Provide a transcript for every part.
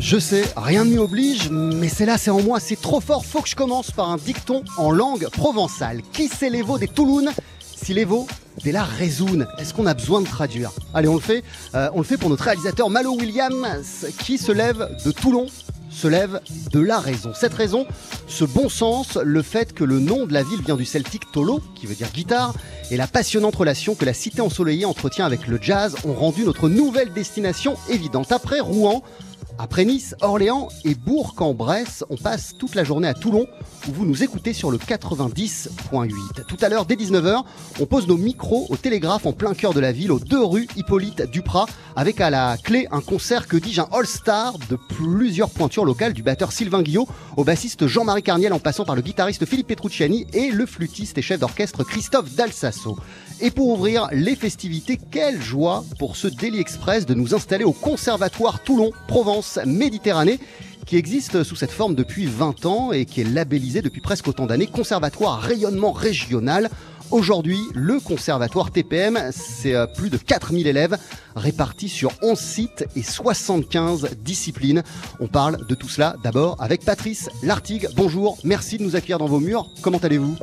je sais, rien ne m'y oblige, mais c'est là, c'est en moi, c'est trop fort, faut que je commence par un dicton en langue provençale. Qui c'est les des Toulounes Si les veaux dès la résoune, est-ce qu'on a besoin de traduire? Allez, on le fait. Euh, on le fait pour notre réalisateur Malo Williams, qui se lève de Toulon se lève de la raison. Cette raison, ce bon sens, le fait que le nom de la ville vient du celtique tolo, qui veut dire guitare, et la passionnante relation que la cité ensoleillée entretient avec le jazz ont rendu notre nouvelle destination évidente. Après Rouen, après Nice, Orléans et Bourg-en-Bresse, on passe toute la journée à Toulon où vous nous écoutez sur le 90.8. Tout à l'heure, dès 19h, on pose nos micros au télégraphe en plein cœur de la ville, aux deux rues Hippolyte Duprat, avec à la clé un concert, que dis-je, un all-star de plusieurs pointures locales, du batteur Sylvain Guillot au bassiste Jean-Marie Carniel en passant par le guitariste Philippe Petrucciani et le flûtiste et chef d'orchestre Christophe Dalsasso. Et pour ouvrir les festivités, quelle joie pour ce Daily Express de nous installer au Conservatoire Toulon, Provence, Méditerranée qui existe sous cette forme depuis 20 ans et qui est labellisé depuis presque autant d'années Conservatoire rayonnement régional. Aujourd'hui, le conservatoire TPM, c'est euh, plus de 4000 élèves répartis sur 11 sites et 75 disciplines. On parle de tout cela d'abord avec Patrice Lartigue. Bonjour, merci de nous accueillir dans vos murs. Comment allez-vous?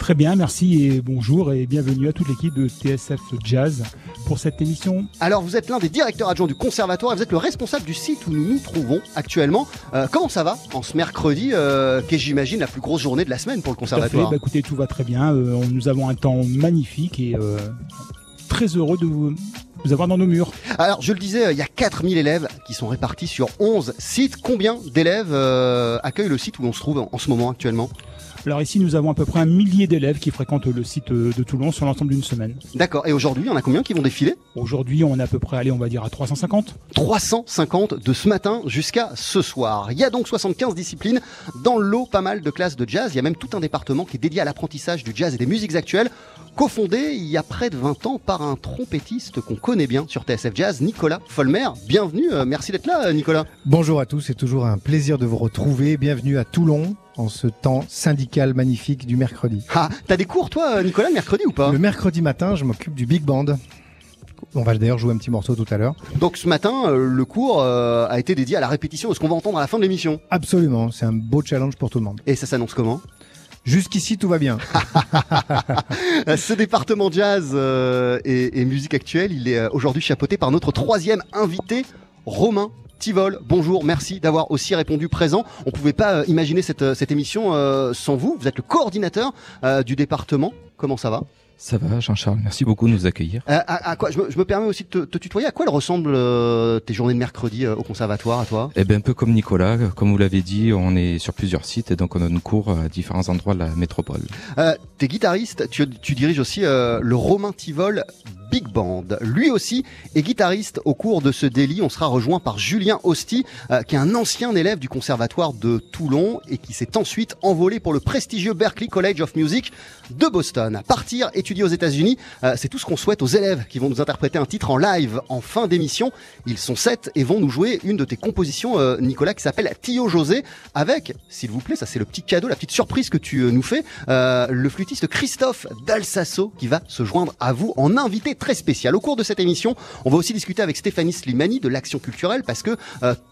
Très bien, merci et bonjour et bienvenue à toute l'équipe de TSF Jazz pour cette émission. Alors, vous êtes l'un des directeurs adjoints du conservatoire et vous êtes le responsable du site où nous nous trouvons actuellement. Euh, comment ça va en ce mercredi, euh, qui est, j'imagine, la plus grosse journée de la semaine pour le Tout conservatoire bah, écoutez, tout va très bien. Euh, nous avons un temps magnifique et très heureux de vous, vous avoir dans nos murs. Alors, je le disais, il y a 4000 élèves qui sont répartis sur 11 sites. Combien d'élèves euh, accueille le site où l'on se trouve en, en ce moment actuellement? Alors ici, nous avons à peu près un millier d'élèves qui fréquentent le site euh, de Toulon sur l'ensemble d'une semaine. D'accord. Et aujourd'hui, on a combien qui vont défiler? Aujourd'hui, on est à peu près, allez, on va dire à 350. 350 de ce matin jusqu'à ce soir. Il y a donc 75 disciplines. Dans le lot, pas mal de classes de jazz. Il y a même tout un département qui est dédié à l'apprentissage du jazz et des musiques actuelles. Cofondé il y a près de 20 ans par un trompettiste qu'on connaît bien sur TSF Jazz, Nicolas Folmer. Bienvenue, euh, merci d'être là, euh, Nicolas. Bonjour à tous, c'est toujours un plaisir de vous retrouver. Bienvenue à Toulon en ce temps syndical magnifique du mercredi. Ah, t'as des cours, toi, Nicolas, le mercredi ou pas? Le mercredi matin, je m'occupe du big band. On va d'ailleurs jouer un petit morceau tout à l'heure. Donc ce matin, euh, le cours euh, a été dédié à la répétition de ce qu'on va entendre à la fin de l'émission. Absolument, c'est un beau challenge pour tout le monde. Et ça s'annonce comment? Jusqu'ici, tout va bien. Ce département jazz euh, et, et musique actuelle, il est aujourd'hui chapeauté par notre troisième invité, Romain Tivol. Bonjour, merci d'avoir aussi répondu présent. On pouvait pas euh, imaginer cette, euh, émission euh, sans vous. Vous êtes le coordinateur du département. Comment ça va? Ça va, Jean-Charles, merci beaucoup de nous accueillir. Euh, à, à quoi je me, je me permets aussi de te, te tutoyer. À quoi elles ressemblent euh, tes journées de mercredi euh, au conservatoire à toi? Eh bien, un peu comme Nicolas, comme vous l'avez dit, on est sur plusieurs sites et donc on a nos cours à différents endroits de la métropole. T'es guitariste, tu, tu diriges aussi le Romain Tivol Big Band. Lui aussi est guitariste au cours de ce délit. On sera rejoint par Julien Hosty, euh, qui est un ancien élève du conservatoire de Toulon et qui s'est ensuite envolé pour le prestigieux Berklee College of Music de Boston. Partir étudier aux États-Unis, euh, c'est tout ce qu'on souhaite aux élèves qui vont nous interpréter un titre en live en fin d'émission. Ils sont sept et vont nous jouer une de tes compositions, euh, Nicolas, qui s'appelle Tio José, avec, s'il vous plaît, ça c'est le petit cadeau, la petite surprise que tu euh, nous fais, le flûtiste Christophe Dalsasso qui va se joindre à vous en invité très spécial. Au cours de cette émission, on va aussi discuter avec Stéphanie Slimani de l'action culturelle parce que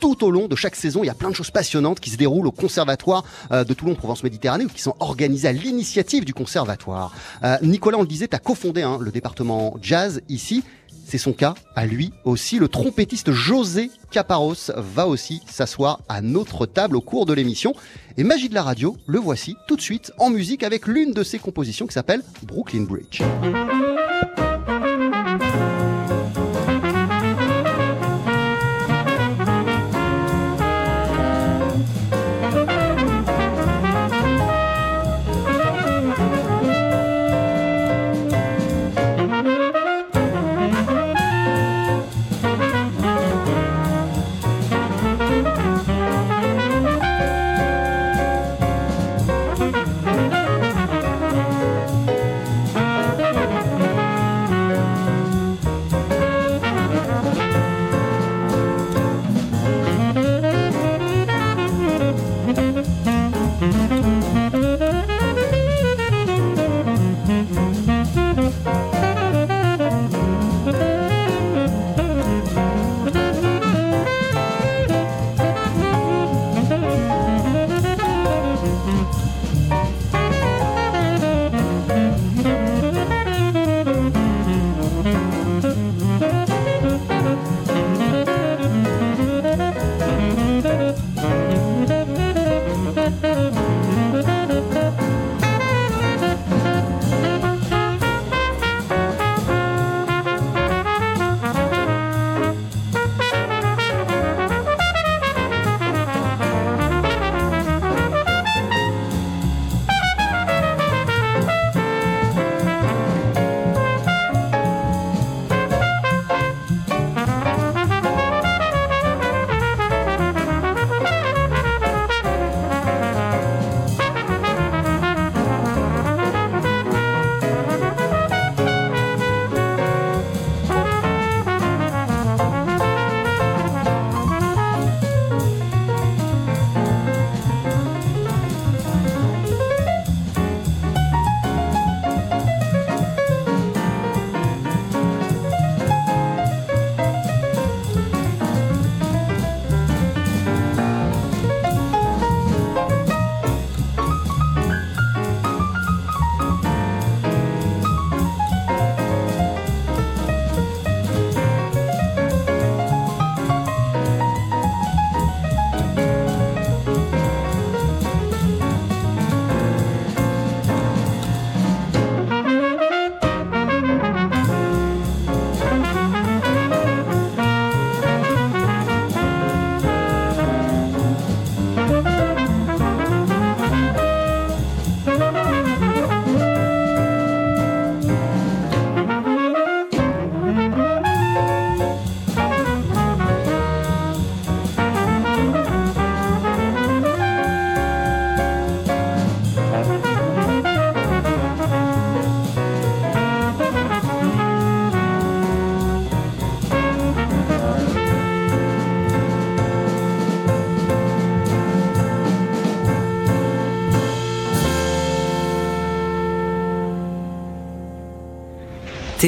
tout au long de chaque saison, il y a plein de choses passionnantes qui se déroulent au conservatoire de Toulon-Provence-Méditerranée ou qui sont organisées à l'initiative du conservatoire. Nicolas, on disait, tu as cofondé hein, le département jazz ici. C'est son cas à lui aussi. Le trompettiste José Caparos va aussi s'asseoir à notre table au cours de l'émission. Et magie de la radio, le voici tout de suite en musique avec l'une de ses compositions qui s'appelle Brooklyn Bridge.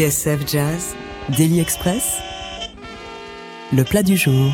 TSF Jazz, Daily Express, le plat du jour.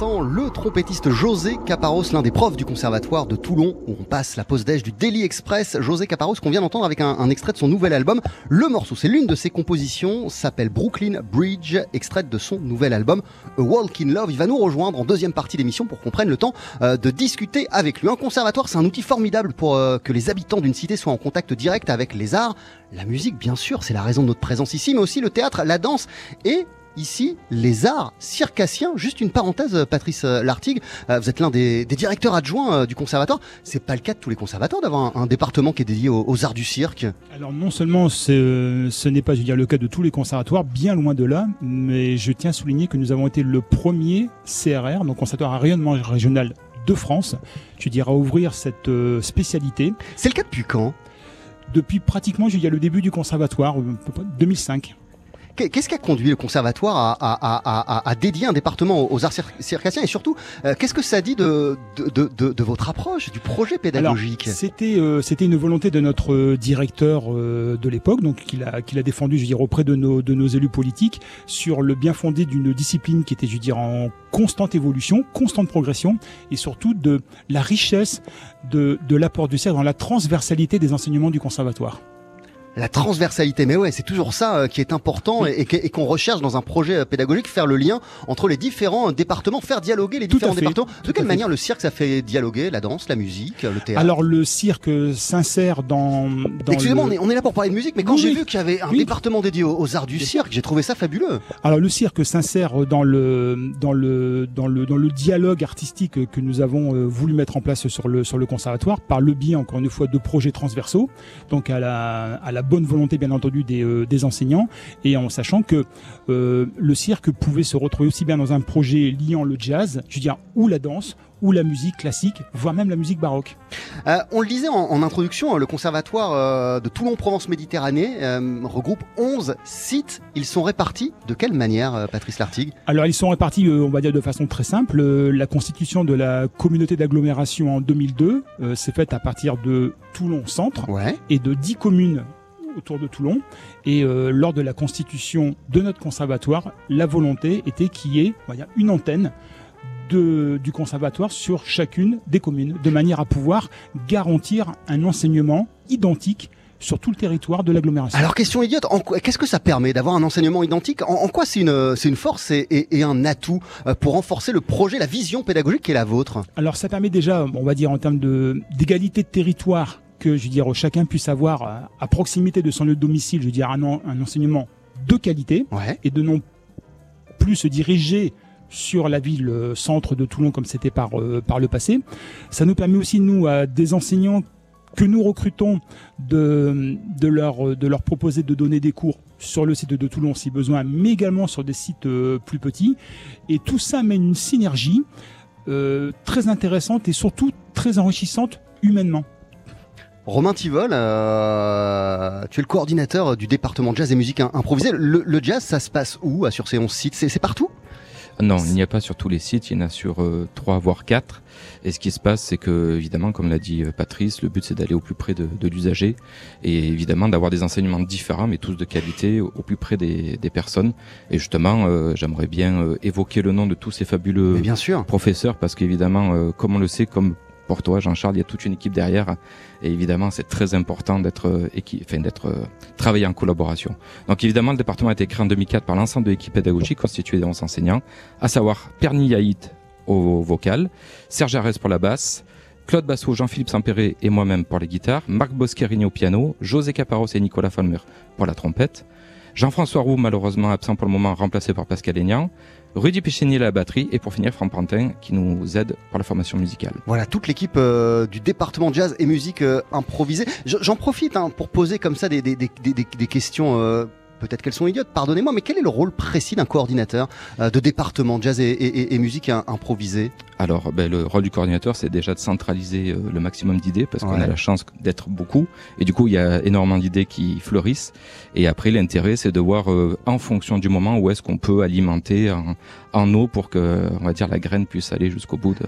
Le trompettiste José Caparros, l'un des profs du conservatoire de Toulon, où on passe la pause déj du Daily Express. José Caparros, qu'on vient d'entendre avec un, un, extrait de son nouvel album. Le morceau, c'est l'une de ses compositions, s'appelle Brooklyn Bridge, extraite de son nouvel album A Walk in Love. Il va nous rejoindre en deuxième partie d'émission pour qu'on prenne le temps euh, de discuter avec lui. Un conservatoire, c'est un outil formidable pour euh, que les habitants d'une cité soient en contact direct avec les arts. La musique, bien sûr, c'est la raison de notre présence ici, mais aussi le théâtre, la danse et ici les arts circassiens. Juste une parenthèse, Patrice Lartigue, euh, vous êtes l'un des, des, directeurs adjoints euh, du conservatoire. C'est pas le cas de tous les conservatoires d'avoir un, un, département qui est dédié aux, aux arts du cirque. Alors non seulement ce n'est pas je veux dire, le cas de tous les conservatoires, bien loin de là, mais je tiens à souligner que nous avons été le premier CRR, donc conservatoire à rayonnement régional de France, je dirais à ouvrir cette euh, spécialité. C'est le cas depuis quand? Depuis pratiquement, je le début du conservatoire, 2005. Qu'est-ce qui a conduit le conservatoire à, à, à, à, dédier un département aux arts circassiens et surtout, euh, qu'est-ce que ça dit de, de, de, de, votre approche, du projet pédagogique C'était euh, c'était une volonté de notre directeur euh, de l'époque, donc qu'il a qu'il a défendu, je veux dire, auprès de nos de nos élus politiques sur le bien fondé d'une discipline qui était, je veux dire, en constante évolution, constante progression et surtout de la richesse de de l'apport du CERF dans la transversalité des enseignements du conservatoire la transversalité. Mais ouais, c'est toujours ça euh, qui est important et, et qu'on recherche dans un projet euh, pédagogique, faire le lien entre les différents départements, faire dialoguer les différents départements. De quelle manière le cirque ça fait dialoguer la danse, la musique, le théâtre? Alors le cirque s'insère dans. dans Excusez-moi, le... on, est là pour parler de musique, mais quand oui, j'ai vu qu'il y avait un oui. département dédié aux, aux, arts du cirque, j'ai trouvé ça fabuleux. Alors le cirque s'insère dans le dans le dans le dans le dialogue artistique que nous avons euh, voulu mettre en place sur le sur le conservatoire par le biais encore une fois de projets transversaux, donc à la à la bonne volonté bien entendu des, euh, des enseignants et en sachant que euh, le cirque pouvait se retrouver aussi bien dans un projet liant le jazz, je veux dire, ou la danse, ou la musique classique, voire même la musique baroque. Euh, on le disait en, en, introduction, le conservatoire euh, de Toulon-Provence-Méditerranée euh, regroupe 11 sites. Ils sont répartis de quelle manière, Patrice Lartigue? Alors ils sont répartis, on va dire de façon très simple. la constitution de la communauté d'agglomération en 2002 s'est faite à partir de Toulon-Centre ouais. et de 10 communes autour de Toulon. Et euh, lors de la constitution de notre conservatoire, la volonté était qu'il y ait on va dire, une antenne de, du conservatoire sur chacune des communes, de manière à pouvoir garantir un enseignement identique sur tout le territoire de l'agglomération. Alors question idiote, qu'est-ce que ça permet d'avoir un enseignement identique? En, en, quoi c'est une, une force et, et, et, un atout euh, pour renforcer le projet, la vision pédagogique qui est la vôtre? Alors ça permet déjà, on va dire en termes d'égalité de, de territoire, que je veux dire chacun puisse avoir à, à proximité de son lieu de domicile, je veux dire un, un enseignement de qualité ouais. et de non plus se diriger sur la ville euh, centre de Toulon comme c'était par euh, par le passé. Ça nous permet aussi nous à des enseignants que nous recrutons de de leur de leur proposer de donner des cours sur le site de Toulon si besoin, mais également sur des sites euh, plus petits. Et tout ça mène une synergie euh, très intéressante et surtout très enrichissante humainement. Romain Tivol, euh, tu es le coordinateur du département jazz et musique improvisée. Le, le jazz, ça se passe où sur ces 11 sites? C'est partout? Non, il n'y a pas sur tous les sites, il y en a sur euh, trois voire quatre. Et ce qui se passe, c'est que évidemment, comme l'a dit Patrice, le but c'est d'aller au plus près de, de l'usager et évidemment d'avoir des enseignements différents, mais tous de qualité, au, au plus près des, des, personnes. Et justement, euh, j'aimerais bien euh, évoquer le nom de tous ces fabuleux bien sûr. professeurs, parce qu'évidemment, euh, comme on le sait, comme pour toi, Jean-Charles, il y a toute une équipe derrière. Et évidemment, c'est très important d'être équipe, enfin, d'être euh, travaillé en collaboration. Donc évidemment, le département a été créé en 2004 par l'ensemble de l'équipe pédagogique constituée de 11 enseignants, à savoir Perny Yaït au vocal, Serge Arès pour la basse, Claude Bassot, Jean-Philippe Sampéré et moi-même pour les guitares, Marc Boscherini au piano, José Caparos et Nicolas Falmer pour la trompette, Jean-François Roux, malheureusement absent pour le moment, remplacé par Pascal Aignan, Rudy Pichenier à la batterie et pour finir Franck Pantin qui nous aide pour la formation musicale. Voilà toute l'équipe euh, du département jazz et musique euh, improvisée. J'en profite hein, pour poser comme ça des, des, des, des questions euh, peut-être qu'elles sont idiotes, pardonnez-moi, mais quel est le rôle précis d'un coordinateur euh, de département jazz et, et, et musique improvisée Alors, ben, le rôle du coordinateur, c'est déjà de centraliser euh, le maximum d'idées, parce qu'on a la chance d'être beaucoup, et du coup, il y a énormément d'idées qui fleurissent. Et après, l'intérêt, c'est de voir euh, en fonction du moment où est-ce qu'on peut alimenter en, en eau pour que, on va dire, la graine puisse aller jusqu'au bout de,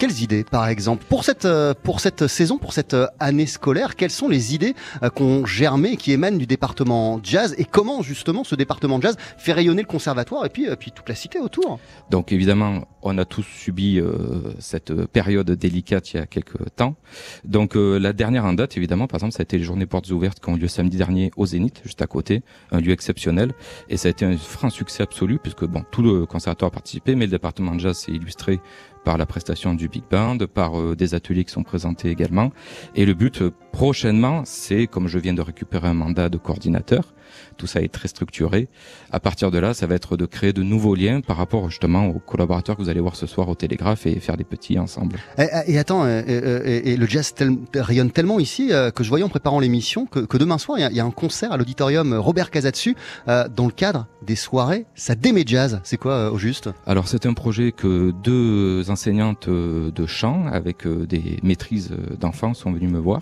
quelles idées, par exemple, pour cette euh, pour cette saison, pour cette euh, année scolaire, quelles sont les idées euh, qu'on germé, qui émanent du département jazz, et comment justement ce département jazz fait rayonner le conservatoire et puis puis toute la cité autour? Donc évidemment, on a tous subi euh, cette période délicate il y a quelques temps. Donc euh, la dernière en date, évidemment, par exemple, ça a été les journées portes ouvertes qui ont lieu samedi dernier au Zénith, juste à côté, un lieu exceptionnel, et ça a été un franc succès absolu puisque bon, tout le conservatoire a participé, mais le département jazz s'est illustré par la prestation du big band, par euh, des ateliers qui sont présentés également. Et le but euh, prochainement, c'est, comme je viens de récupérer un mandat de coordinateur, tout ça est très structuré. À partir de là, ça va être de créer de nouveaux liens par rapport justement aux collaborateurs que vous allez voir ce soir au Télégraphe et faire des petits ensemble. Et, et attends, et, et- et le jazz tel- rayonne tellement ici euh, que je voyais en préparant l'émission que, que demain soir il y, a, il y a un concert à l'auditorium Robert Casatsu euh, dans le cadre des soirées ça démet jazz. C'est quoi euh, au juste? Alors c'est un projet que deux enseignantes euh, de chant avec des maîtrises d'enfants sont venues me voir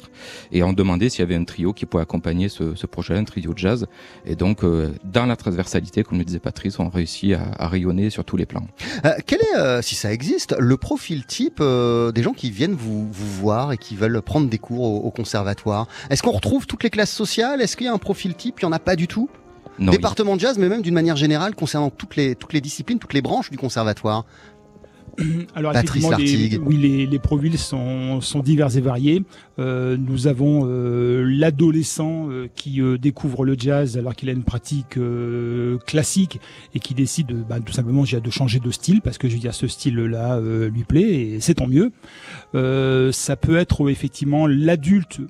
et ont demandé s'il y avait un trio qui pourrait accompagner ce, ce projet, un trio de jazz. Et donc euh, dans la transversalité, comme le disait Patrice, on réussit à, à rayonner sur tous les plans. Euh, Quel est, euh, si ça existe, le profil type des gens qui viennent vous, vous voir et qui veulent prendre des cours au, au conservatoire? Est-ce qu'on retrouve toutes les classes sociales? Est-ce qu'il y a un profil type? Il y en a pas du tout? Non, Département de jazz, mais même d'une manière générale concernant toutes les toutes les disciplines, toutes les branches du conservatoire. Alors Patrice effectivement, les, oui, les, les profils sont, sont divers et variés. Euh, nous avons euh, l'adolescent euh, qui euh, découvre le jazz alors qu'il a une pratique euh, classique et qui décide euh, bah, tout simplement dire, de changer de style parce que je veux dire ce style-là euh, lui plaît et c'est tant mieux. Euh, ça peut être effectivement l'adulte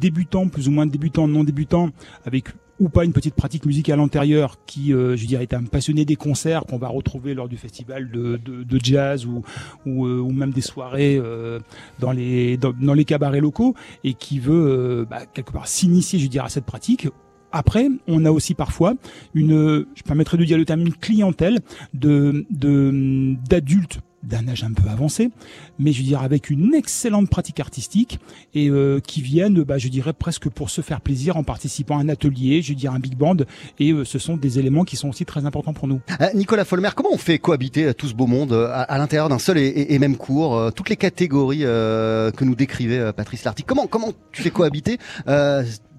débutant, plus ou moins débutant, non débutant, avec ou pas une petite pratique musicale antérieure qui, euh, je dirais, est un passionné des concerts qu'on va retrouver lors du festival de, de, de jazz ou, ou, euh, ou même des soirées euh, dans, les, dans, les cabarets locaux et qui veut euh, bah, quelque part s'initier, je dirais, à cette pratique. Après, on a aussi parfois une, je permettrais de dire le terme, une clientèle de de- d'adultes d'un âge un peu avancé, mais je veux dire avec une excellente pratique artistique et euh, qui viennent, bah, je dirais presque pour se faire plaisir en participant à un atelier, je veux un big band, et euh, ce sont des éléments qui sont aussi très importants pour nous. Euh, Nicolas Folmer, comment on fait cohabiter euh, tout ce beau monde euh, à, l'intérieur d'un seul et, même cours, toutes les catégories que nous décrivait Patrice Lartigue? Comment comment tu fais cohabiter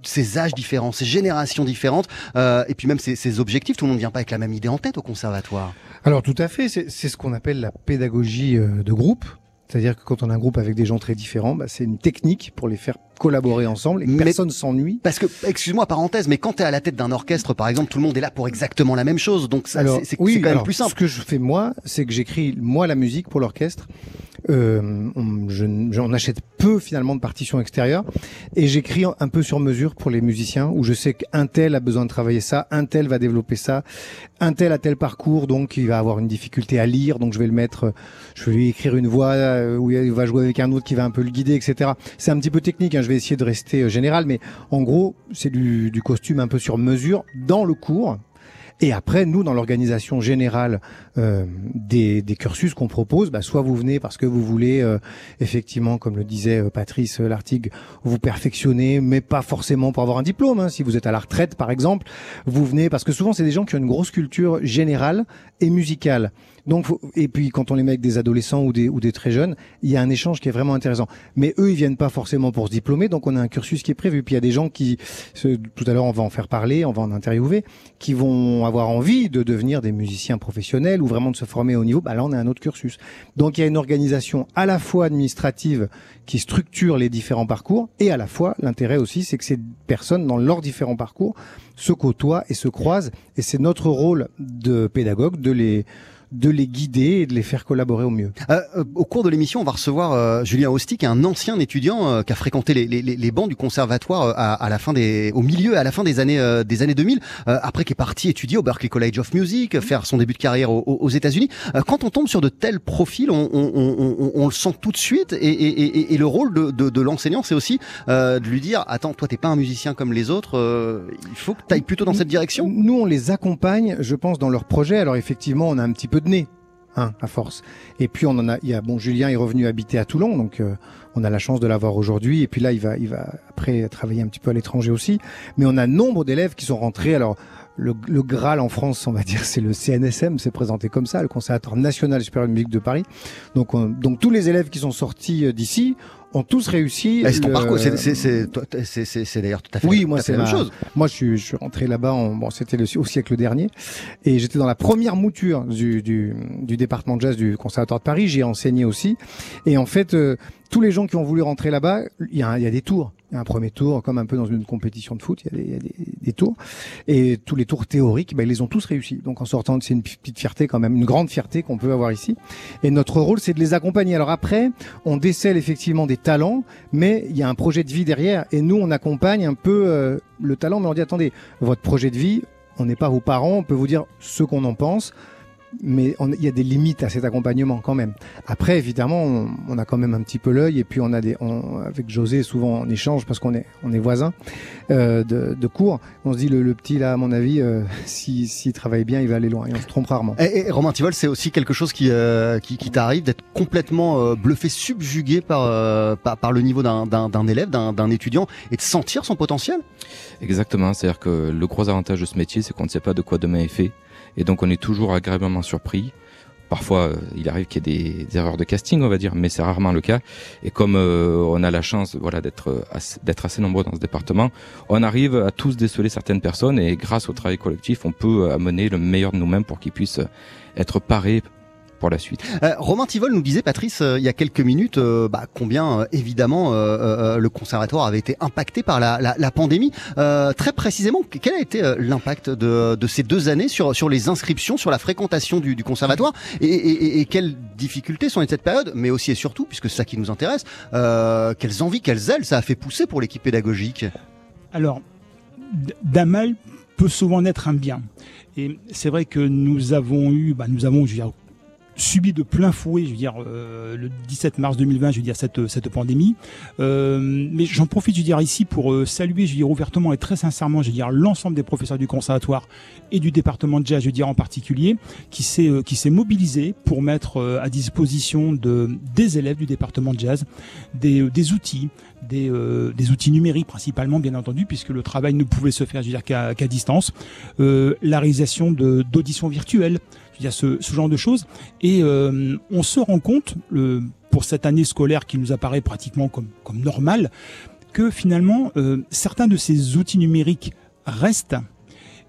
ces âges différents, ces générations différentes, euh, et puis même ces, ces objectifs Tout le monde ne vient pas avec la même idée en tête au conservatoire. Alors tout à fait, c'est ce qu'on appelle la pédagogie euh, de groupe. C'est-à-dire que quand on a un groupe avec des gens très différents, bah, c'est une technique pour les faire collaborer ensemble et que Mais- personne s'ennuie. Parce que, excuse-moi, parenthèse, mais quand tu es à la tête d'un orchestre, par exemple, tout le monde est là pour exactement la même chose, donc ça, c'est oui, quand même plus simple. Ce que je fais moi, c'est que j'écris moi la musique pour l'orchestre. Euh, on- je n- j'en achète peu finalement de partitions extérieures et j'écris un peu sur mesure pour les musiciens où je sais qu'un tel a besoin de travailler ça, un tel va développer ça, un tel a tel parcours donc il va avoir une difficulté à lire donc je vais le mettre, je vais lui écrire une voix euh, où il va jouer avec un autre qui va un peu le guider etc. C'est un petit peu technique, hein, je vais essayer de rester euh, général mais en gros c'est du, du costume un peu sur mesure dans le cours. Et après, nous, dans l'organisation générale euh, des, cursus qu'on propose, bah, soit vous venez parce que vous voulez, euh, effectivement, comme le disait euh, Patrice Lartigue, vous perfectionner, mais pas forcément pour avoir un diplôme. hein. Si vous êtes à la retraite, par exemple, vous venez parce que souvent, c'est des gens qui ont une grosse culture générale et musicale. Donc, faut- et puis quand on les met avec des adolescents ou des, ou des très jeunes, il y a un échange qui est vraiment intéressant. Mais eux, ils viennent pas forcément pour se diplômer, donc on a un cursus qui est prévu. Puis il y a des gens qui, tout à l'heure, on va en faire parler, on va en interviewer, qui vont avoir envie de devenir des musiciens professionnels ou vraiment de se former au niveau. Bah là, on a un autre cursus. Donc il y a une organisation à la fois administrative qui structure les différents parcours et à la fois l'intérêt aussi, c'est que ces personnes dans leurs différents parcours se côtoient et se croisent. Et c'est notre rôle de pédagogue de les de les guider et de les faire collaborer au mieux. Euh, euh, au cours de l'émission, on va recevoir euh, Julien est un ancien étudiant euh, qui a fréquenté les, les, les- bancs du conservatoire euh, à, à la fin des, au milieu, à la fin des années euh, des années 2000. euh, après, qui est parti étudier au Berklee College of Music, euh, faire son début de carrière aux, aux- États-Unis. Euh, quand on tombe sur de tels profils, on, on, on, on- le sent tout de suite. Et, et, et, et le rôle de, de, de l'enseignant, c'est aussi euh, de lui dire attends, toi, t'es pas un musicien comme les autres. euh, il faut que tu ailles plutôt dans cette direction? Nous, on les accompagne, je pense, dans leur projet. Alors effectivement, on a un petit peu de nez, hein, à force. Et puis on en a, il bon, Julien est revenu habiter à Toulon, donc euh, on a la chance de l'avoir aujourd'hui. Et puis là, il va, il va après travailler un petit peu à l'étranger aussi. Mais on a nombre d'élèves qui sont rentrés. Alors le, le Graal en France, on va dire, c'est le CNSM, c'est présenté comme ça, le Conservatoire National Supérieur de Musique de Paris. Donc, on- donc tous les élèves qui sont sortis euh, d'ici ont tous réussi. C'est ton parcours, c'est- d'ailleurs tout à fait, Oui, moi c'est la même chose. Moi, je suis, je suis rentré là-bas. En, bon, c'était au siècle dernier, et j'étais dans la première mouture du, du, du département de jazz du Conservatoire de Paris. J'y ai enseigné aussi, et en fait, euh, tous les gens qui ont voulu rentrer là-bas, il y, y a des tours. Un premier tour, comme un peu dans une compétition de foot, il y a des, des, des tours, et tous les tours théoriques, ben, ils les ont tous réussis. Donc en sortant, c'est une petite fierté quand même, une grande fierté qu'on peut avoir ici. Et notre rôle, c'est de les accompagner. Alors après, on décèle effectivement des talents, mais il y a un projet de vie derrière. Et nous, on accompagne un peu euh, le talent, mais on dit attendez, votre projet de vie, on n'est pas vos parents, on peut vous dire ce qu'on en pense. Mais on- il y a des limites à cet accompagnement quand même. Après, évidemment, on, on a quand même un petit peu l'œil et puis on a des, on- avec José souvent on échange parce qu'on est, on est voisins euh, de, de cours. On se dit le, le petit là, à mon avis, euh, si- s'il travaille bien, il va aller loin et on se trompe rarement. Et, et Romain Tivol, c'est aussi quelque chose qui, euh, qui, qui t'arrive d'être complètement euh, bluffé, subjugué par, euh, par, par le niveau d'un- d'un d'un élève, d'un d'un étudiant, et de sentir son potentiel? Exactement, c'est-à-dire que le gros avantage de ce métier, c'est qu'on ne sait pas de quoi demain est fait, et donc on est toujours agréablement surpris. Parfois, euh, il arrive qu'il y ait des, erreurs de casting, on va dire, mais c'est rarement le cas. Et comme euh, on a la chance, voilà, d'être euh, assez, d'être assez nombreux dans ce département, on arrive à tous déceler certaines personnes, et grâce au travail collectif, on peut amener le meilleur de nous-mêmes pour qu'ils puissent être parés pour la suite. Euh, Romain Tivol nous disait, Patrice, euh, il y a quelques minutes, euh, bah, combien évidemment le conservatoire avait été impacté par la, pandémie. Très précisément, quel a été l'impact de, ces deux années sur, les inscriptions, sur la fréquentation du, conservatoire et, quelles difficultés sont de cette période, mais aussi et surtout, puisque c'est ça qui nous intéresse, quelles envies, quelles ailes ça a fait pousser pour l'équipe pédagogique? Alors, d'un mal peut souvent naître un bien. Et c'est vrai que nous avons eu, bah, nous avons, je veux dire, subi de plein fouet, je veux dire, euh, le 17 mars 2020, je veux dire, cette, cette pandémie. Euh, mais j'en profite, je veux dire, ici pour euh, saluer, je veux dire, ouvertement et très sincèrement, je veux dire, l'ensemble des professeurs du conservatoire et du département de jazz, je veux dire, en particulier, qui s'est, euh, qui s'est mobilisé pour mettre euh, à disposition de, des élèves du département de jazz des, des outils, des, des outils numériques principalement, bien entendu, puisque le travail ne pouvait se faire, je veux dire, qu'à, distance. La réalisation de, d'auditions virtuelles, veux dire, ce, ce genre de choses. Et euh, on se rend compte, le, pour cette année scolaire qui nous apparaît pratiquement comme, comme normale, que finalement, euh, certains de ces outils numériques restent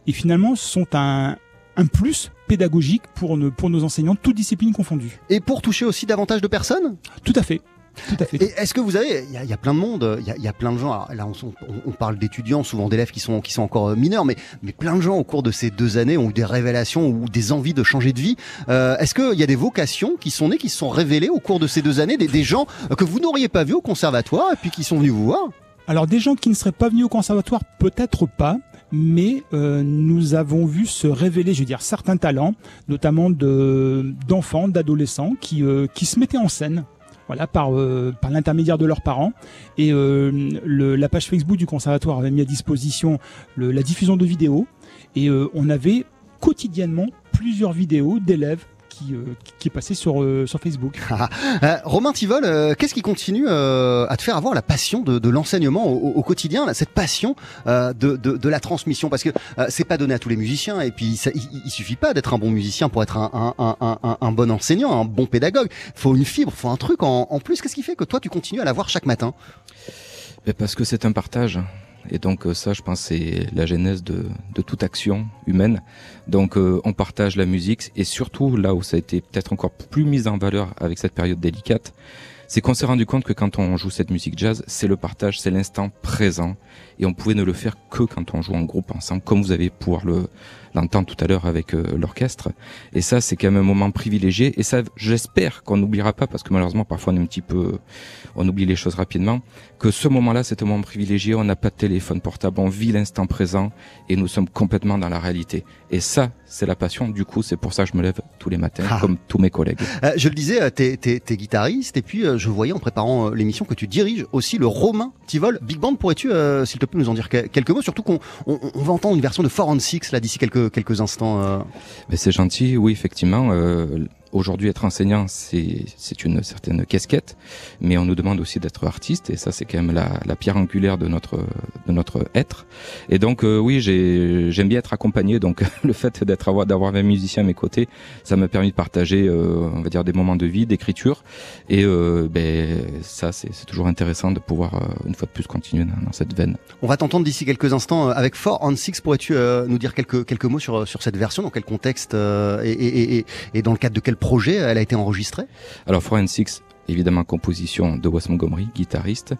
et finalement sont un, un plus pédagogique pour, ne- pour nos enseignants, toutes disciplines confondues. Et pour toucher aussi davantage de personnes? Tout à fait. Tout à fait. Et est-ce que vous avez, il y, a- il y a plein de monde, il y a, il y a plein de gens. alors là, on, on- on parle d'étudiants, souvent d'élèves qui sont qui sont encore euh, mineurs, mais mais plein de gens au cours de ces deux années ont eu des révélations ou des envies de changer de vie. Euh, est-ce qu'il y a des vocations qui sont nées, qui se sont révélées au cours de ces deux années, des, des gens que vous n'auriez pas vus au conservatoire et puis qui sont venus vous voir? Alors des gens qui ne seraient pas venus au conservatoire, peut-être pas, mais euh, nous avons vu se révéler, je veux dire, certains talents, notamment de d'enfants, d'adolescents qui euh, qui se mettaient en scène. Voilà, par, euh, par l'intermédiaire de leurs parents. Et euh, le, la page Facebook du conservatoire avait mis à disposition le- la diffusion de vidéos. Et euh, on avait quotidiennement plusieurs vidéos d'élèves qui, euh, qui, qui passaient sur, euh, sur Facebook. Euh, Romain Tivol, euh, qu'est-ce qui continue euh, à te faire avoir la passion de, de l'enseignement au, au quotidien, là, cette passion euh, de, de, de la transmission? Parce que euh, c'est pas donné à tous les musiciens, et puis ça, il, il suffit pas d'être un bon musicien pour être un, un, un, un, un bon enseignant, un bon pédagogue. Faut une fibre, faut un truc en, en plus. Qu'est-ce qui fait que toi tu continues à l'avoir chaque matin? Mais parce que c'est un partage. Et donc euh, ça, je pense, c'est la genèse de, de toute action humaine. Donc euh, on partage la musique et surtout là où ça a été peut-être encore plus mis en valeur avec cette période délicate, c'est qu'on s'est rendu compte que quand on joue cette musique jazz, c'est le partage, c'est l'instant présent et on pouvait ne le faire que quand on joue en groupe ensemble, comme vous avez pouvoir le l'entendre tout à l'heure avec euh, l'orchestre. Et ça, c'est quand même un moment privilégié. Et ça, j'espère qu'on n'oubliera pas, parce que malheureusement, parfois, on est un petit peu, on oublie les choses rapidement, que ce moment-là, c'est un moment privilégié. On n'a pas de téléphone portable, on vit l'instant présent et nous sommes complètement dans la réalité. Et ça, c'est la passion. Du coup, c'est pour ça que je me lève tous les matins, Ah. comme tous mes collègues. Euh, Je le disais, euh, t'es t'es- t'es guitariste, et puis euh, je voyais en préparant euh, l'émission que tu diriges aussi le Romain Tivol Big Band. Pourrais-tu, s'il te plaît, nous en dire que- quelques mots? Surtout qu'on on, on va entendre une version de Four and Six là d'ici quelques quelques instants. Mais c'est gentil, oui, effectivement. Aujourd'hui être enseignant, c'est une certaine casquette, mais on nous demande aussi d'être artiste, et ça c'est quand même la, pierre angulaire de notre être. Et donc euh, oui, j'ai j'aime bien être accompagné, donc le fait d'être avoir d'avoir un musicien à mes côtés, ça m'a permis de partager, euh, on va dire, des moments de vie, d'écriture, et euh, ben ça c'est toujours intéressant de pouvoir une fois de plus continuer dans, cette veine. On va t'entendre d'ici quelques instants avec Four on Six. Pourrais-tu nous dire quelques, mots sur, cette version? Dans quel contexte et dans le cadre de quel projet elle a été enregistrée? Alors Forensics, évidemment composition de Wes Montgomery, guitariste.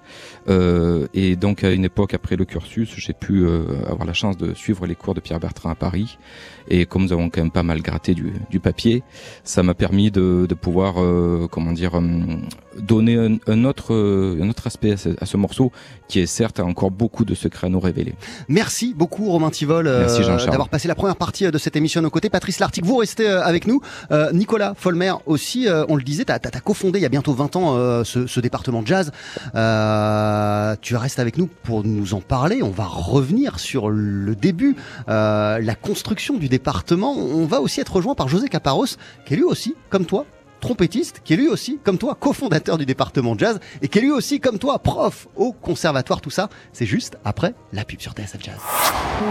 Euh, et donc à une époque après le cursus, j'ai pu euh, avoir la chance de suivre les cours de Pierre Bertrand à Paris. Et comme nous avons quand même pas mal gratté du, du papier, ça m'a permis de, de pouvoir, euh, comment dire, hum, donner un, un autre, euh, un autre aspect à ce, à ce morceau qui est certes a encore beaucoup de secrets à nous révéler. Merci beaucoup Romain Tivol euh, d'avoir passé la première partie euh, de cette émission à nos côtés. Patrice Lartigue, vous restez euh, avec nous. Euh, Nicolas Folmer aussi, euh, on le disait, tu as, cofondé il y a bientôt 20 ans euh, ce, département de jazz. Euh, tu restes avec nous pour nous en parler. On va revenir sur le début, euh, la construction du département. On va aussi être rejoint par José Caparros, qui est lui aussi, comme toi, trompettiste, qui est lui aussi, comme toi, cofondateur du département de jazz, et qui est lui aussi, comme toi, prof au conservatoire. Tout ça, c'est juste après la pub sur TSF Jazz.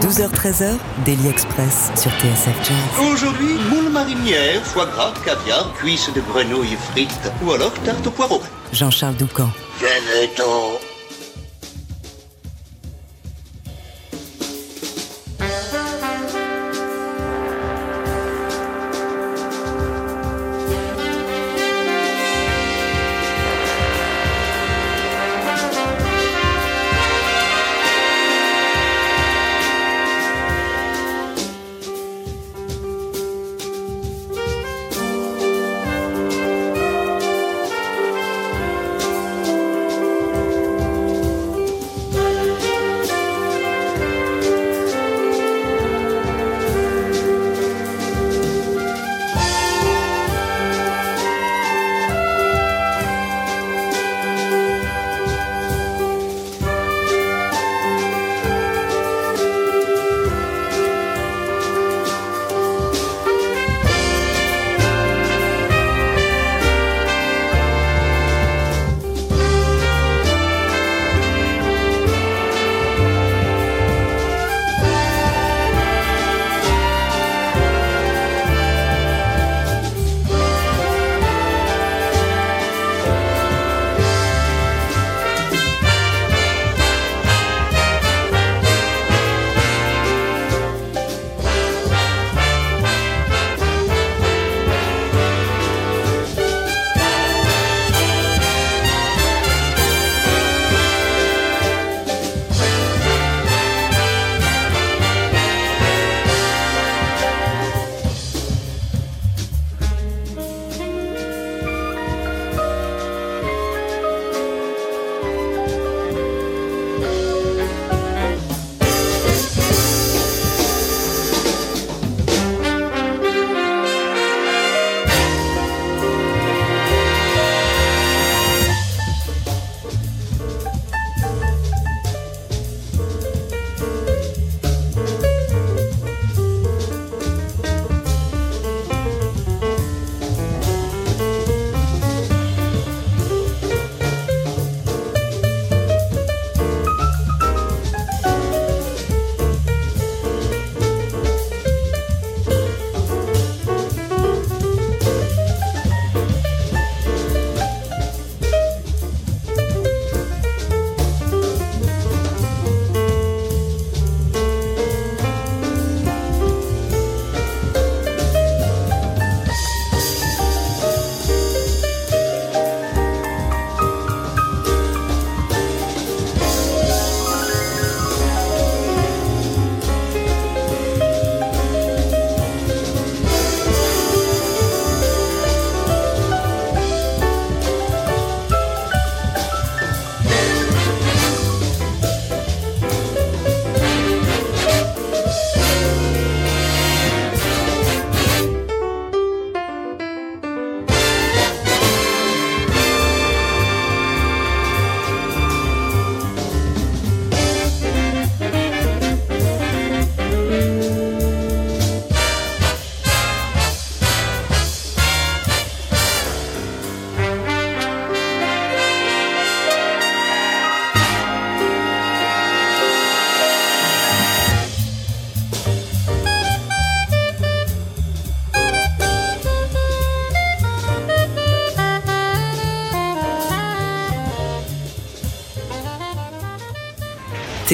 12h-13h, Daily Express sur TSF Jazz. Aujourd'hui, moule marinière, foie gras, caviar, cuisses de grenouille frites ou alors tarte au poireau. Jean-Charles Doucan. Venez-t'en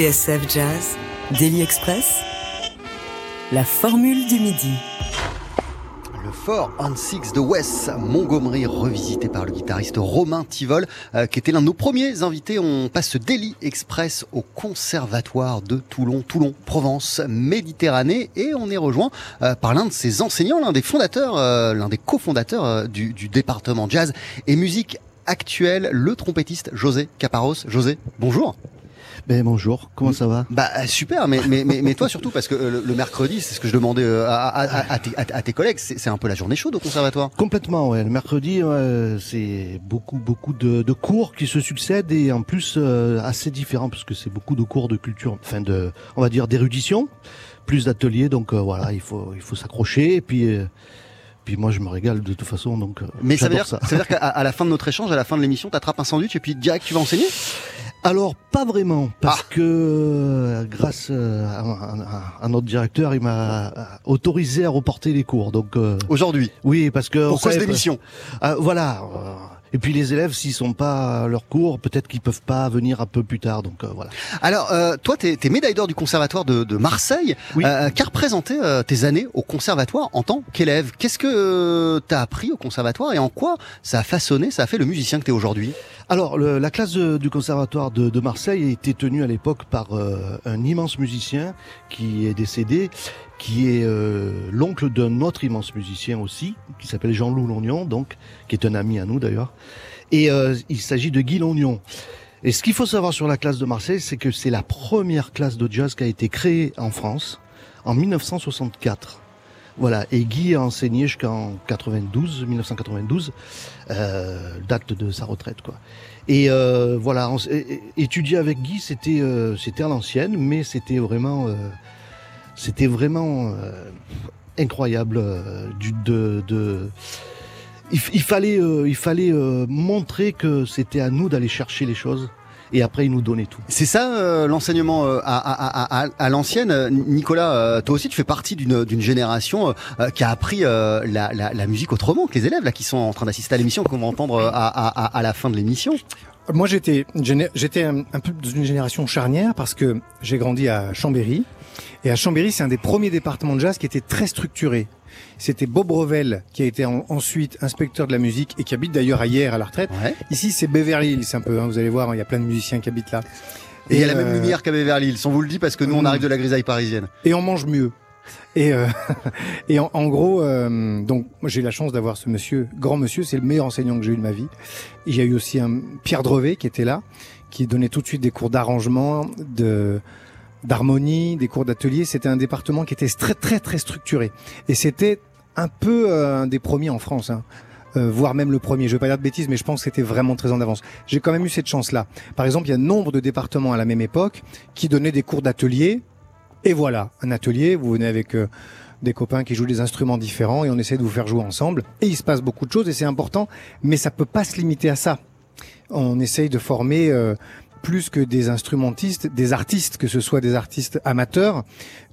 TSF Jazz, Daily Express, la formule du midi. Le fort on Six de Wes Montgomery, revisité par le guitariste Romain Tivol, euh, qui était l'un de nos premiers invités. On passe Daily Express au Conservatoire de Toulon, Toulon, Provence, Méditerranée, et on est rejoint euh, par l'un de ses enseignants, l'un des fondateurs, euh, l'un des cofondateurs du, du département jazz et musique actuelle, le trompettiste José Caparros. José, bonjour. Ben bonjour, comment ça va? Bah euh, super, mais, mais, mais, mais toi surtout parce que euh, le, le mercredi, c'est ce que je demandais euh, à, à, à, à tes, à- à tes collègues, c'est un peu la journée chaude au conservatoire. Complètement, ouais. Le mercredi, c'est beaucoup, beaucoup de, de cours qui se succèdent et en plus euh, assez différents parce que c'est beaucoup de cours de culture, enfin de, on va dire d'érudition, plus d'ateliers. Donc euh, voilà, il faut, il faut s'accrocher et puis. euh, puis moi je me régale de toute façon donc Mais ça veut dire, ça. veut dire qu'à à la fin de notre échange, à la fin de l'émission, t'attrapes un sandwich et puis direct tu vas enseigner? Alors pas vraiment parce Ah. que euh, grâce euh, à, à- à notre directeur il m'a euh, autorisé à reporter les cours donc euh, aujourd'hui. oui parce que on Pour cause savait pas- d'émission. Ah, voilà. Et puis les élèves, s'ils sont pas à leur cours, peut-être qu'ils peuvent pas venir un peu plus tard. Donc euh, voilà. Alors, euh, toi, t'es es médaille d'or du conservatoire de, de Marseille. Oui. Euh, Qu'a représenté euh, tes années au conservatoire en tant qu'élève? Qu'est-ce que euh, t'as appris au conservatoire et en quoi ça a façonné, ça a fait le musicien que t'es aujourd'hui? Alors le- la classe de- du conservatoire de, de Marseille été tenue à l'époque par euh, un immense musicien qui est décédé, qui est euh, l'oncle d'un autre immense musicien aussi, qui s'appelle Jean-Loup Lognon, donc qui est un ami à nous d'ailleurs. Et euh, il s'agit de Guy Lognon. Et ce qu'il faut savoir sur la classe de Marseille, c'est que c'est la première classe de jazz qui a été créée en France en 1964. Voilà, et Guy a enseigné jusqu'en 92, 1992, euh, date de sa retraite, quoi. Et euh, voilà, étudier avec Guy, c'était euh, c'était à l'ancienne, mais c'était vraiment euh, c'était vraiment euh, incroyable. euh, du de, de il, fallait euh, il fallait euh, montrer que c'était à nous d'aller chercher les choses, et après il nous donnait tout. C'est ça euh, l'enseignement euh, à, à, à, à, à l'ancienne. Nicolas, euh, toi aussi, tu fais partie d'une d'une génération qui a appris euh, la, la, la musique autrement que les élèves là qui sont en train d'assister à l'émission, qu'on va entendre euh, à, à, à, à la fin de l'émission. Moi, j'étais un, un peu dans une génération charnière parce que j'ai grandi à Chambéry. Et à Chambéry, c'est un des premiers départements de jazz qui était très structuré. C'était Bob Revel qui a été en- ensuite inspecteur de la musique et qui habite d'ailleurs à hier à la retraite. Ouais. Ici, c'est Beverly Hills un peu. hein, vous allez voir, il y a plein de musiciens qui habitent là. Et il y a la même euh, lumière qu'à Beverly Hills. On vous le dit parce que nous, on Mm. arrive de la grisaille parisienne. et on mange mieux. Et, euh, et en, en gros, euh, donc j'ai eu la chance d'avoir ce monsieur, grand monsieur, c'est le meilleur enseignant que j'ai eu de ma vie. Il y a eu aussi un Pierre Drevet qui était là, qui donnait tout de suite des cours d'arrangement, de d'harmonie, des cours d'atelier. C'était un département qui était très très très structuré. Et c'était un peu euh, un des premiers en France. Hein. Euh, voire même le premier. Je vais pas dire de bêtises, mais je pense que c'était vraiment très en avance. J'ai quand même eu cette chance-là. Par exemple, il y a nombre de départements à la même époque qui donnaient des cours d'atelier et voilà, un atelier, vous venez avec euh, des copains qui jouent des instruments différents et on essaie de vous faire jouer ensemble. Et il se passe beaucoup de choses et c'est important, mais ça peut pas se limiter à ça. On essaye de former euh, plus que des instrumentistes, des artistes, que ce soit des artistes amateurs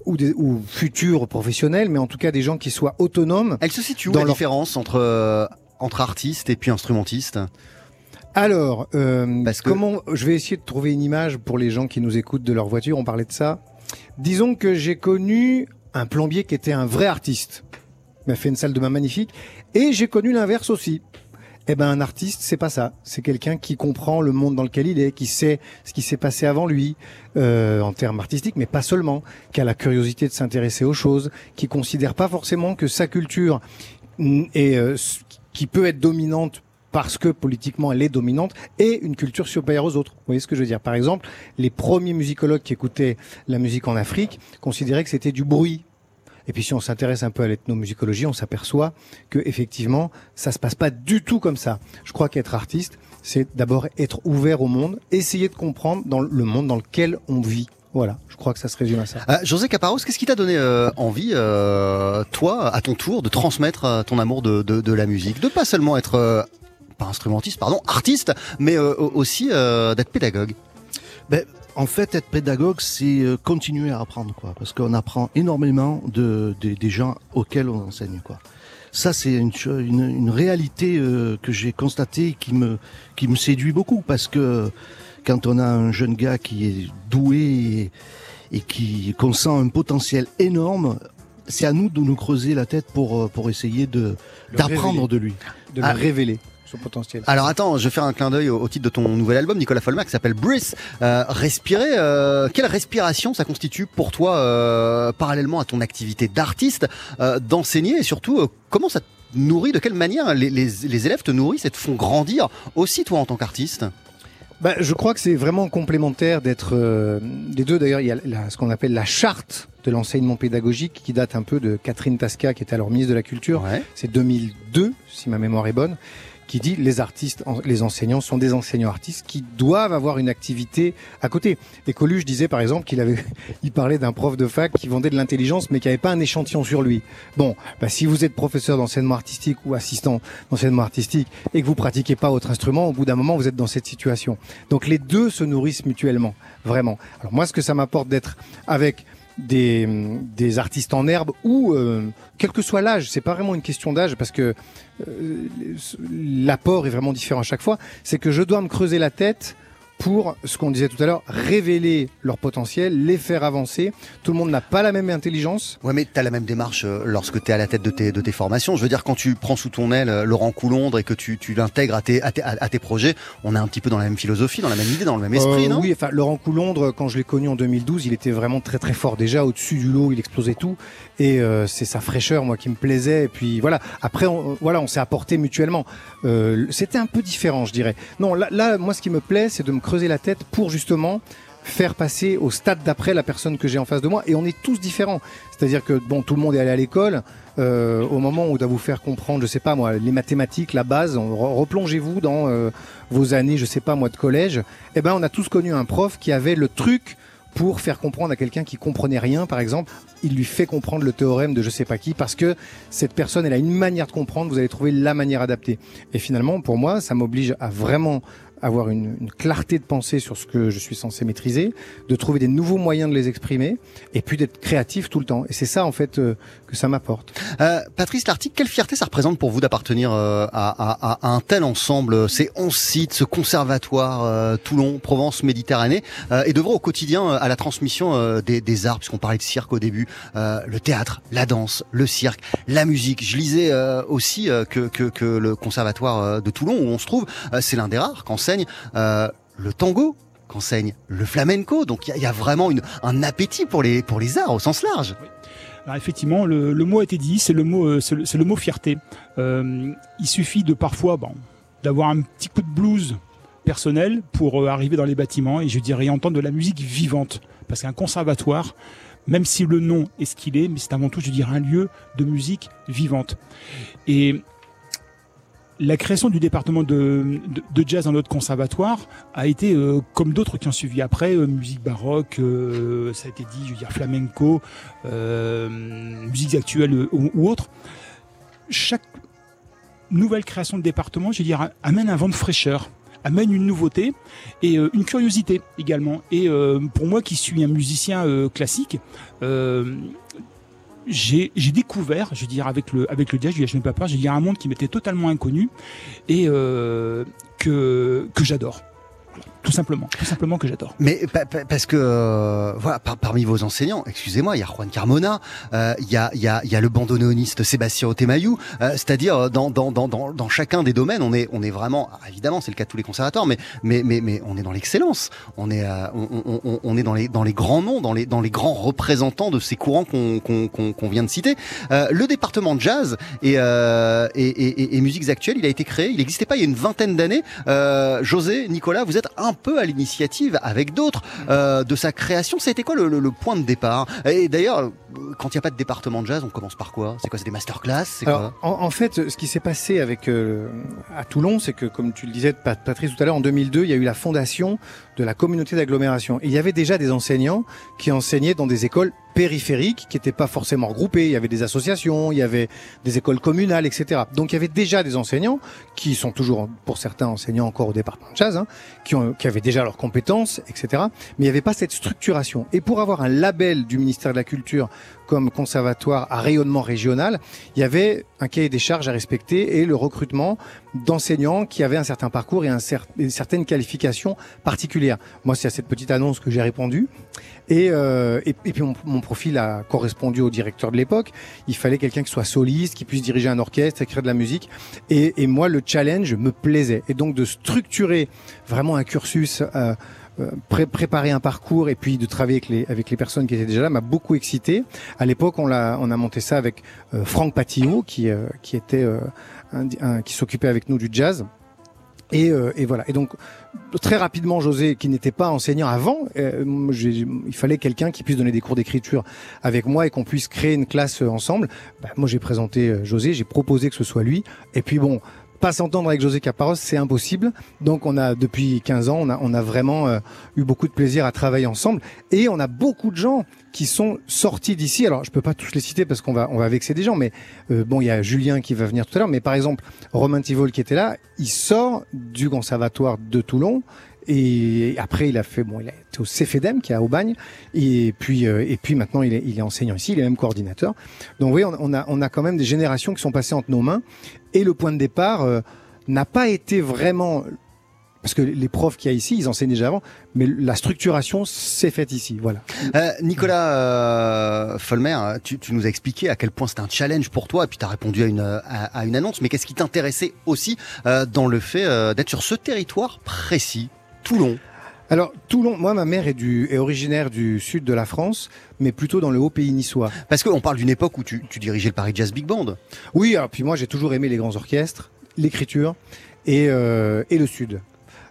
ou, des, ou futurs professionnels, mais en tout cas des gens qui soient autonomes. Elle se situe où Dans la leur- différence entre euh, entre artiste et puis instrumentiste Alors, euh, Parce que- comment je vais essayer de trouver une image pour les gens qui nous écoutent de leur voiture. On parlait de ça. Disons que j'ai connu un plombier qui était un vrai artiste. Il m'a fait une salle de bain magnifique. Et j'ai connu l'inverse aussi. Eh ben, un artiste, c'est pas ça. C'est quelqu'un qui comprend le monde dans lequel il est, qui sait ce qui s'est passé avant lui, euh, en termes artistiques, mais pas seulement, qui a la curiosité de s'intéresser aux choses, qui considère pas forcément que sa culture mm, est, euh, qui peut être dominante parce que politiquement elle est dominante et une culture supérieure aux autres. Vous voyez ce que je veux dire? Par exemple, les premiers musicologues qui écoutaient la musique en Afrique considéraient que c'était du bruit. Et puis si on s'intéresse un peu à l'ethnomusicologie, on s'aperçoit que effectivement, ça se passe pas du tout comme ça. Je crois qu'être artiste, c'est d'abord être ouvert au monde, essayer de comprendre dans le monde dans lequel on vit. Voilà, je crois que ça se résume à ça. Euh, José Caparros, qu'est-ce qui t'a donné euh, envie, euh, toi, à ton tour, de transmettre euh, ton amour de, de, de la musique, de pas seulement être euh, pas instrumentiste, pardon, artiste, mais euh, aussi euh, d'être pédagogue? Ben, en fait, être pédagogue, c'est euh, continuer à apprendre, quoi, parce qu'on apprend énormément de, de- des gens auxquels on enseigne, quoi. Ça, c'est une, une, une réalité euh, que j'ai constatée et qui me qui me séduit beaucoup, parce que quand on a un jeune gars qui est doué et, et qui qu'on sent un potentiel énorme, c'est à nous de nous creuser la tête pour, euh, pour essayer de d'apprendre de lui. De Ah. le révéler, potentiel. Alors attends, je vais faire un clin d'œil au, au titre de ton nouvel album, Nicolas Folmer, qui s'appelle Breathe. Euh, respirer, euh, quelle respiration ça constitue pour toi, euh, parallèlement à ton activité d'artiste, euh, d'enseigner et surtout, euh, comment ça te nourrit, de quelle manière les, les, les élèves te nourrissent et te font grandir aussi toi en tant qu'artiste? Bah, je crois que c'est vraiment complémentaire d'être euh, les deux. D'ailleurs, il y a la- ce qu'on appelle la charte de l'enseignement pédagogique qui date un peu de Catherine Tasca, qui était alors ministre de la Culture. C'est 2002, si ma mémoire est bonne, qui dit les artistes, les enseignants sont des enseignants artistes qui doivent avoir une activité à côté. Et Coluche disait par exemple qu'il avait, il parlait d'un prof de fac qui vendait de l'intelligence mais qui avait pas un échantillon sur lui. Bon, bah, si vous êtes professeur d'enseignement artistique ou assistant d'enseignement artistique et que vous pratiquez pas votre instrument, au bout d'un moment vous êtes dans cette situation. Donc les deux se nourrissent mutuellement, vraiment. Alors moi, ce que ça m'apporte d'être avec des, des artistes en herbe ou euh, quel que soit l'âge, c'est pas vraiment une question d'âge parce que euh, l'apport est vraiment différent à chaque fois, c'est que je dois me creuser la tête pour ce qu'on disait tout à l'heure, révéler leur potentiel, les faire avancer. Tout le monde n'a pas la même intelligence. Ouais, mais tu as la même démarche euh, lorsque tu es à la tête de tes, de tes formations. Je veux dire, quand tu prends sous ton aile euh, Laurent Coulondre et que tu, tu l'intègres à tes, à, tes, à tes projets, on est un petit peu dans la même philosophie, dans la même idée, dans le même esprit, Euh, non? Oui, enfin Laurent Coulondre, quand je l'ai connu en 2012, il était vraiment très très fort déjà au-dessus du lot, il explosait tout et euh, c'est sa fraîcheur moi qui me plaisait et puis voilà. Après on, voilà, on s'est apporté mutuellement. Euh, c'était un peu différent, je dirais. Non, là, là moi ce qui me plaît, c'est de me creuser la tête pour justement faire passer au stade d'après la personne que j'ai en face de moi et on est tous différents. C'est-à-dire que bon, tout le monde est allé à l'école. Euh, au moment où on doit vous faire comprendre, je sais pas moi, les mathématiques, la base, on- re- replongez-vous dans euh, vos années, je sais pas moi, de collège. Eh ben, on a tous connu un prof qui avait le truc pour faire comprendre à quelqu'un qui comprenait rien, par exemple, il lui fait comprendre le théorème de je sais pas qui, parce que cette personne, elle a une manière de comprendre, vous allez trouver la manière adaptée. Et finalement, pour moi, ça m'oblige à vraiment avoir une, une clarté de pensée sur ce que je suis censé maîtriser, de trouver des nouveaux moyens de les exprimer, et puis d'être créatif tout le temps. Et c'est ça, en fait, euh, que ça m'apporte. Euh, Patrice Lartigue, quelle fierté ça représente pour vous d'appartenir euh, à, à- à un tel ensemble, ces 11 sites, ce conservatoire euh, Toulon, Provence, Méditerranée, euh, et d'œuvrer au quotidien euh, à la transmission euh, des, des arts, puisqu'on parlait de cirque au début, euh, le théâtre, la danse, le cirque, la musique. Je lisais euh, aussi euh, que, que, que le conservatoire euh, de Toulon, où on se trouve, euh, c'est l'un des rares euh, le tango qu'enseigne le flamenco, donc il y, a- vraiment une, un appétit pour les, pour les arts au sens large. Alors effectivement, le, mot a été dit, c'est le mot, euh, c'est le, mot fierté. Euh, il suffit de parfois, d'avoir un petit coup de blues personnel pour arriver dans les bâtiments et je dirais entendre de la musique vivante, parce qu'un conservatoire, même si le nom est ce qu'il est, mais c'est avant tout, je dirais, un lieu de musique vivante. Et la création du département de, jazz dans notre conservatoire a été, euh, comme d'autres qui ont suivi après, euh, musique baroque, euh, ça a été dit, je veux dire flamenco, musiques actuelles euh, ou, ou autres. Chaque nouvelle création de département, je veux dire, amène un vent de fraîcheur amène une nouveauté et une curiosité également. Et pour moi qui suis un musicien classique, j'ai découvert, je veux dire avec le avec le jazz, je n'ai pas j'ai dit un monde qui m'était totalement inconnu et euh, que que j'adore. Tout simplement, tout simplement que j'adore. Mais pa- pa- parce que euh, voilà, par- parmi vos enseignants, excusez-moi, il y a Juan Carmona, euh, il y a y a y a le bandoneoniste Sébastien Otemayou, euh, c'est-à-dire euh, dans, dans dans dans dans chacun des domaines, on est on est vraiment ah, évidemment c'est le cas de tous les conservatoires, mais mais mais mais on est dans l'excellence, on est euh, on, on, on- est dans les dans les grands noms, dans les dans les grands représentants de ces courants qu'on qu'on qu'on vient de citer. Euh, le département de jazz et, euh, et, et, et- musiques actuelles, il a été créé, il n'existait pas il y a une vingtaine d'années. Euh, José, Nicolas, vous êtes un peu à l'initiative avec d'autres euh, de sa création. C'était quoi le, le- le point de départ? Et d'ailleurs, quand il n'y a pas de département de jazz, on commence par quoi? C'est quoi? C'est des masterclass? C'est Alors, quoi? en, en fait, ce qui s'est passé avec euh, à Toulon, c'est que, comme tu le disais, Pat- Patrice, tout à l'heure, en 2002, il y a eu la fondation de la communauté d'agglomération. Il y avait déjà des enseignants qui enseignaient dans des écoles périphériques, qui n'étaient pas forcément regroupées. Il y avait des associations, il y avait des écoles communales, etc. Donc, il y avait déjà des enseignants qui sont toujours, pour certains enseignants encore au département de jazz, hein, qui, ont, qui avaient déjà leurs compétences, etc. Mais il n'y avait pas cette structuration. Et pour avoir un label du ministère de la Culture comme conservatoire à rayonnement régional, il y avait un cahier des charges à respecter et le recrutement d'enseignants qui avaient un certain parcours et, un cer et certaines qualifications particulières. Moi, c'est à cette petite annonce que j'ai répondu. Et, euh, et, puis mon, profil a correspondu au directeur de l'époque. Il fallait quelqu'un qui soit soliste, qui puisse diriger un orchestre, écrire de la musique. Et, et moi, le challenge me plaisait. Et donc de structurer vraiment un cursus. Euh, euh Pré préparer un parcours et puis de travailler avec les, avec les personnes qui étaient déjà là m'a beaucoup excité. À l'époque, on, on a monté ça avec euh, Franck Patillot, qui, euh, qui était euh, un, un, qui s'occupait avec nous du jazz. Et, euh, et, voilà. Et donc très rapidement, José, qui n'était pas enseignant avant, euh, il fallait quelqu'un qui puisse donner des cours d'écriture avec moi et qu'on puisse créer une classe ensemble. Bah, moi, j'ai présenté José, j'ai proposé que ce soit lui. Et puis bon, pas s'entendre avec José Caparros, c'est impossible. Donc on a depuis 15 ans, on a, on a vraiment euh, eu beaucoup de plaisir à travailler ensemble et on a beaucoup de gens qui sont sortis d'ici. Alors je peux pas tous les citer parce qu'on va on va vexer des gens, mais euh, bon il y a Julien qui va venir tout à l'heure, mais par exemple Romain Tivol qui était là, il sort du conservatoire de Toulon et après, il a fait, bon, il a été au CFEDEM, qui est à Aubagne, et puis, euh, et puis maintenant, il est, il est enseignant ici, il est même coordinateur. Donc, oui, on, on, a, on a quand même des générations qui sont passées entre nos mains, et le point de départ euh, n'a pas été vraiment parce que les profs qu'il y a ici, ils enseignent déjà avant, mais la structuration s'est faite ici. Voilà. Euh, Nicolas euh, Folmer, tu, tu, nous as expliqué à quel point c'était un challenge pour toi, et puis tu as répondu à une, à, une annonce, mais qu'est-ce qui t'intéressait aussi euh, dans le fait d'être sur ce territoire précis, Toulon? Alors Toulon, moi ma mère est, du, est originaire du sud de la France, mais plutôt dans le haut pays niçois. Parce qu'on parle d'une époque où tu, tu, dirigeais le Paris Jazz Big Band. Oui, alors puis moi j'ai toujours aimé les grands orchestres, l'écriture et, euh, et le sud.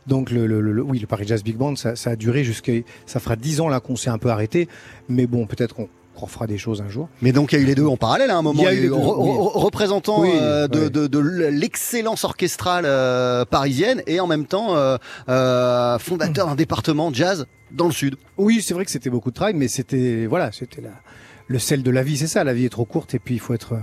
Donc le, le, le, oui, le Paris Jazz Big Band, ça, ça a duré jusqu'à, ça fera dix ans là qu'on s'est un peu arrêté, mais bon, peut-être qu'on on fera des choses un jour. Mais donc il y a eu les deux en parallèle à un moment. Il y a eu re oui. représentant oui, euh, de, oui. de, de l'excellence orchestrale euh, parisienne et en même temps euh, euh fondateur d'un département jazz dans le sud. Oui, c'est vrai que c'était beaucoup de travail, mais c'était voilà, c'était le sel de la vie, c'est ça. La vie est trop courte et puis il faut être.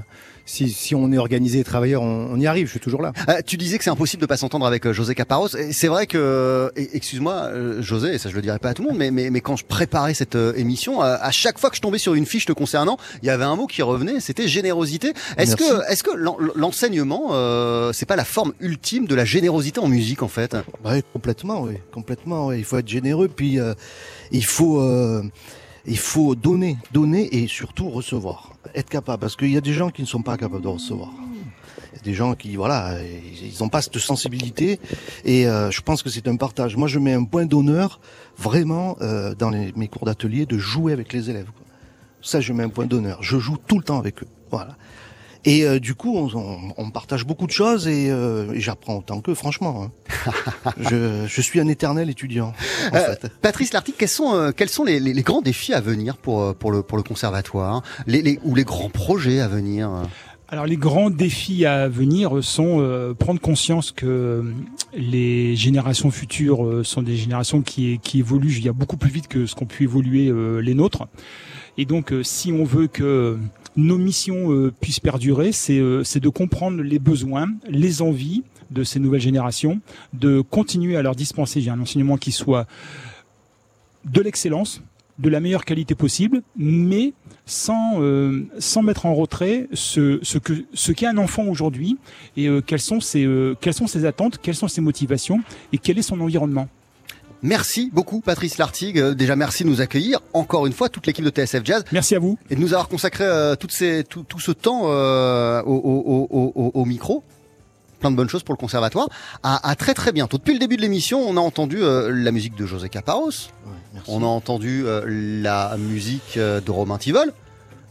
Si, si on est organisé et travailleur, on, on, y arrive. Je suis toujours là. Euh, tu disais que c'est impossible de pas s'entendre avec euh, José Caparros. C'est vrai que, excuse-moi, euh, José, et ça je le dirai pas à tout le monde, mais, mais, mais quand je préparais cette euh, émission, à chaque fois que je tombais sur une fiche te concernant, il y avait un mot qui revenait, c'était générosité. Est-ce que, est-ce que l'enseignement, euh, c'est pas la forme ultime de la générosité en musique en fait? Oui, complètement, oui, complètement. Oui. Il faut être généreux, puis il faut il faut donner, donner et surtout recevoir. Être capable, parce qu'il y a des gens qui ne sont pas capables de recevoir. Des gens qui, voilà, ils n'ont pas cette sensibilité et euh, je pense que c'est un partage. Moi, je mets un point d'honneur vraiment euh, dans mes cours d'atelier de jouer avec les élèves. Ça, je mets un point d'honneur. Je joue tout le temps avec eux. Voilà. Et euh, du coup, on, on, on, partage beaucoup de choses et, euh, et j'apprends autant qu'eux, franchement. Hein. je, je, suis un éternel étudiant. En euh, fait. Patrice Lartigue, quels sont, euh, quels sont les, les, les, grands défis à venir pour, euh, pour, le, pour le conservatoire les, les, ou les grands projets à venir alors les grands défis à venir sont euh, prendre conscience que les générations futures euh, sont des générations qui, qui évoluent il y a beaucoup plus vite que ce qu'ont pu évoluer euh, les nôtres. Et donc si on veut que nos missions euh, puissent perdurer, c'est euh, de comprendre les besoins, les envies de ces nouvelles générations, de continuer à leur dispenser un enseignement qui soit de l'excellence, de la meilleure qualité possible, mais sans euh, mettre en retrait ce ce que ce qu'est un enfant aujourd'hui et quelles sont ses attentes, quelles sont ses motivations et quel est son environnement. Merci beaucoup Patrice Lartigue. Euh, déjà merci de nous accueillir encore une fois toute l'équipe de TSF Jazz. Merci à vous et de nous avoir consacré euh, toutes ces, tout, tout, ce temps euh, au, au, au, au, micro. Plein de bonnes choses pour le conservatoire. À, à très très bientôt. Depuis le début de l'émission, on a entendu euh, la musique de José Caparros. Ouais, on a entendu euh, la musique de Romain Tivol.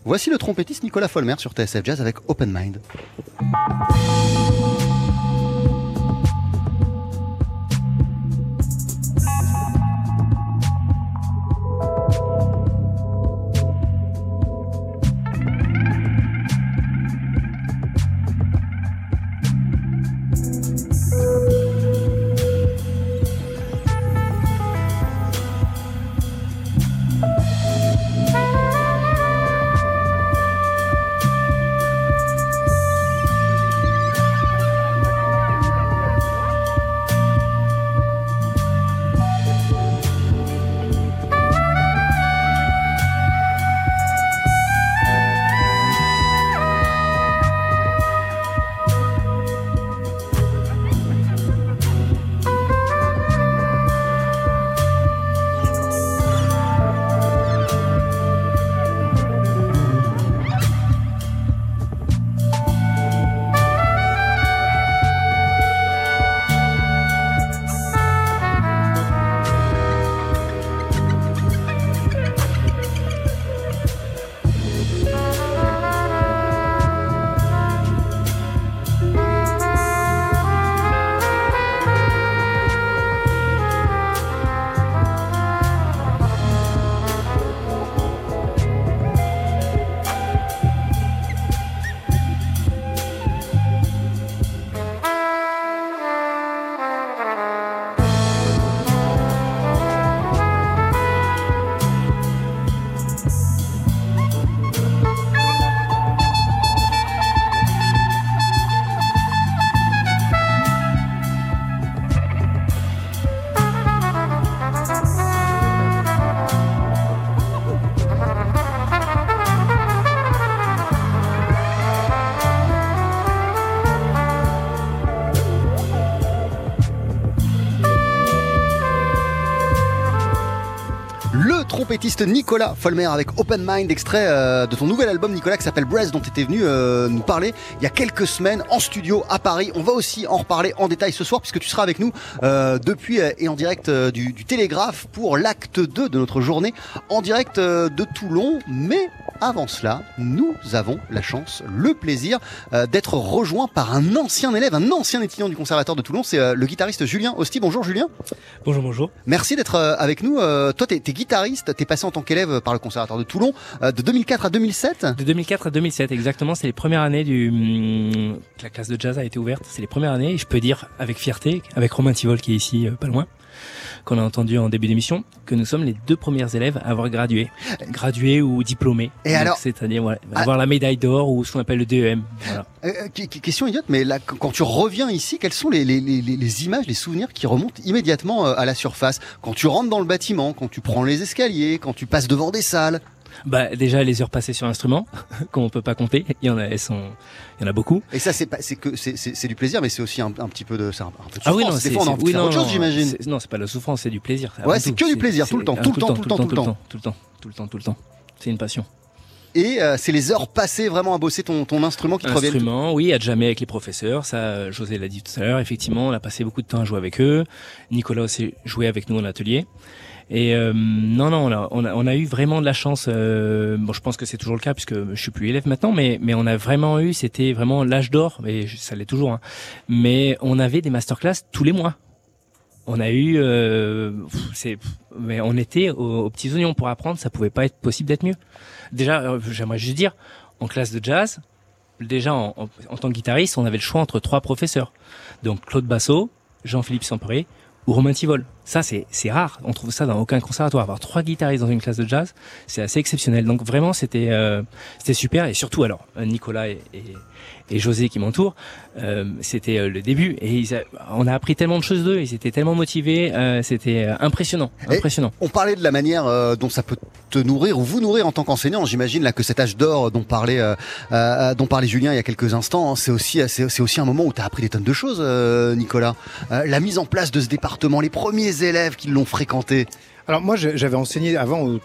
Voici le trompettiste Nicolas Folmer sur TSF Jazz avec Open Mind. Nicolas Folmer avec Open Mind, extrait euh, de ton nouvel album Nicolas qui s'appelle Breath dont tu étais venu euh, nous parler il y a quelques semaines en studio à Paris. On va aussi en reparler en détail ce soir puisque tu seras avec nous euh, depuis et en direct du, du Télégraphe pour l'acte 2 de notre journée en direct de Toulon. Mais avant cela, nous avons la chance, le plaisir euh, d'être rejoint par un ancien élève, un ancien étudiant du conservatoire de Toulon. C'est euh, le guitariste Julien Hosty. Bonjour Julien. Bonjour, bonjour. Merci d'être euh, avec nous. Euh, toi, t'es es guitariste, t'es passé en tant qu'élève par le conservatoire de Toulon euh, de 2004 à 2007. De 2004 à 2007, exactement. C'est les premières années du hum, que la classe de jazz a été ouverte. C'est les premières années. Et je peux dire avec fierté, avec Romain Tivol qui est ici, euh, pas loin, qu'on a entendu en début d'émission, que nous sommes les deux premiers élèves à avoir gradué, gradué ou diplômé. Et Donc, alors- c'est-à-dire voilà, avoir la médaille d'or ou ce qu'on appelle le DEM. Voilà. Euh, euh, question idiote, mais là, quand quand tu reviens ici, quelles sont les, les, les, les images, les souvenirs qui remontent immédiatement euh, à la surface? Quand tu rentres dans le bâtiment, quand tu prends les escaliers, quand tu passes devant des salles Bah déjà les heures passées sur l'instrument qu'on peut pas compter. Il y en a, elles sont, il y en a beaucoup. Et ça, c'est pas, c'est que c'est, c'est, c'est du plaisir, mais c'est aussi un, un petit peu de, un, un peu de Ah oui, non, souffrance. Des fois, on oui, non, autre chose, j'imagine. Non, c'est pas de la souffrance, c'est du plaisir. Ouais, c'est que du plaisir, tout le temps, tout le temps, tout le temps, tout le temps. tout le temps, tout le temps, tout le temps. C'est une passion. Et euh, c'est les heures passées vraiment à bosser ton, ton instrument qui te reviennent. Instrument, oui, à jamais avec les professeurs. Ça, José l'a dit tout à l'heure. Effectivement, on a passé beaucoup de temps à jouer avec eux. Nicolas aussi jouait avec nous en atelier. Et euh, non, non, on a, on a, on a eu vraiment de la chance. euh, bon, je pense que c'est toujours le cas puisque je suis plus élève maintenant, mais mais on a vraiment eu, c'était vraiment l'âge d'or. Et ça l'est toujours. Hein. Mais on avait des masterclass tous les mois. On a eu, euh, c'est, mais on était aux, petits oignons pour apprendre. Ça pouvait pas être possible d'être mieux. Déjà, euh, j'aimerais juste dire, en classe de jazz, déjà en, en- en tant que guitariste, on avait le choix entre trois professeurs. Donc Claude Bassot, Jean-Philippe Semperé ou Romain Tivol. Ça, c'est c'est rare. On trouve ça dans aucun conservatoire. Avoir trois guitaristes dans une classe de jazz, c'est assez exceptionnel. Donc vraiment, c'était euh, c'était super. Et surtout, alors Nicolas et, et, et José qui m'entourent, euh, c'était euh, le début. Et ils a- on a appris tellement de choses d'eux. Ils étaient tellement motivés. euh, c'était euh, impressionnant, Et impressionnant. On parlait de la manière euh, dont ça peut te nourrir ou vous nourrir en tant qu'enseignant. J'imagine là que cet âge d'or dont parlait dont parlait Julien il y a quelques instants, hein, c'est aussi c'est aussi un moment où tu as appris des tonnes de choses, euh, Nicolas. Euh, la mise en place de ce département, les premiers élèves qui l'ont fréquenté. Alors moi, j'avais enseigné avant au,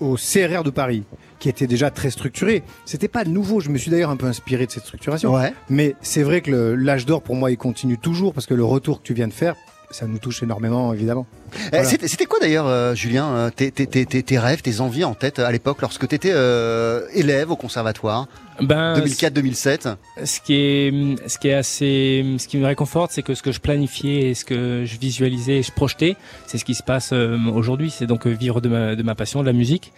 au CRR de Paris, qui était déjà très structuré. C'était pas nouveau. Je me suis d'ailleurs un peu inspiré de cette structuration. Ouais. Mais c'est vrai que l'âge d'or pour moi, il continue toujours parce que le retour que tu viens de faire, ça nous touche énormément, évidemment. Euh, Voilà. C'était quoi d'ailleurs, euh, Julien, euh, tes, tes, tes, tes- tes rêves, tes envies en tête à l'époque lorsque tu étais élève au conservatoire? Ben, 2004-2007 ce qui est ce qui est assez ce qui me réconforte c'est que ce que je planifiais et ce que je visualisais et je projetais c'est ce qui se passe euh, aujourd'hui. C'est donc euh, vivre de ma de ma passion de la musique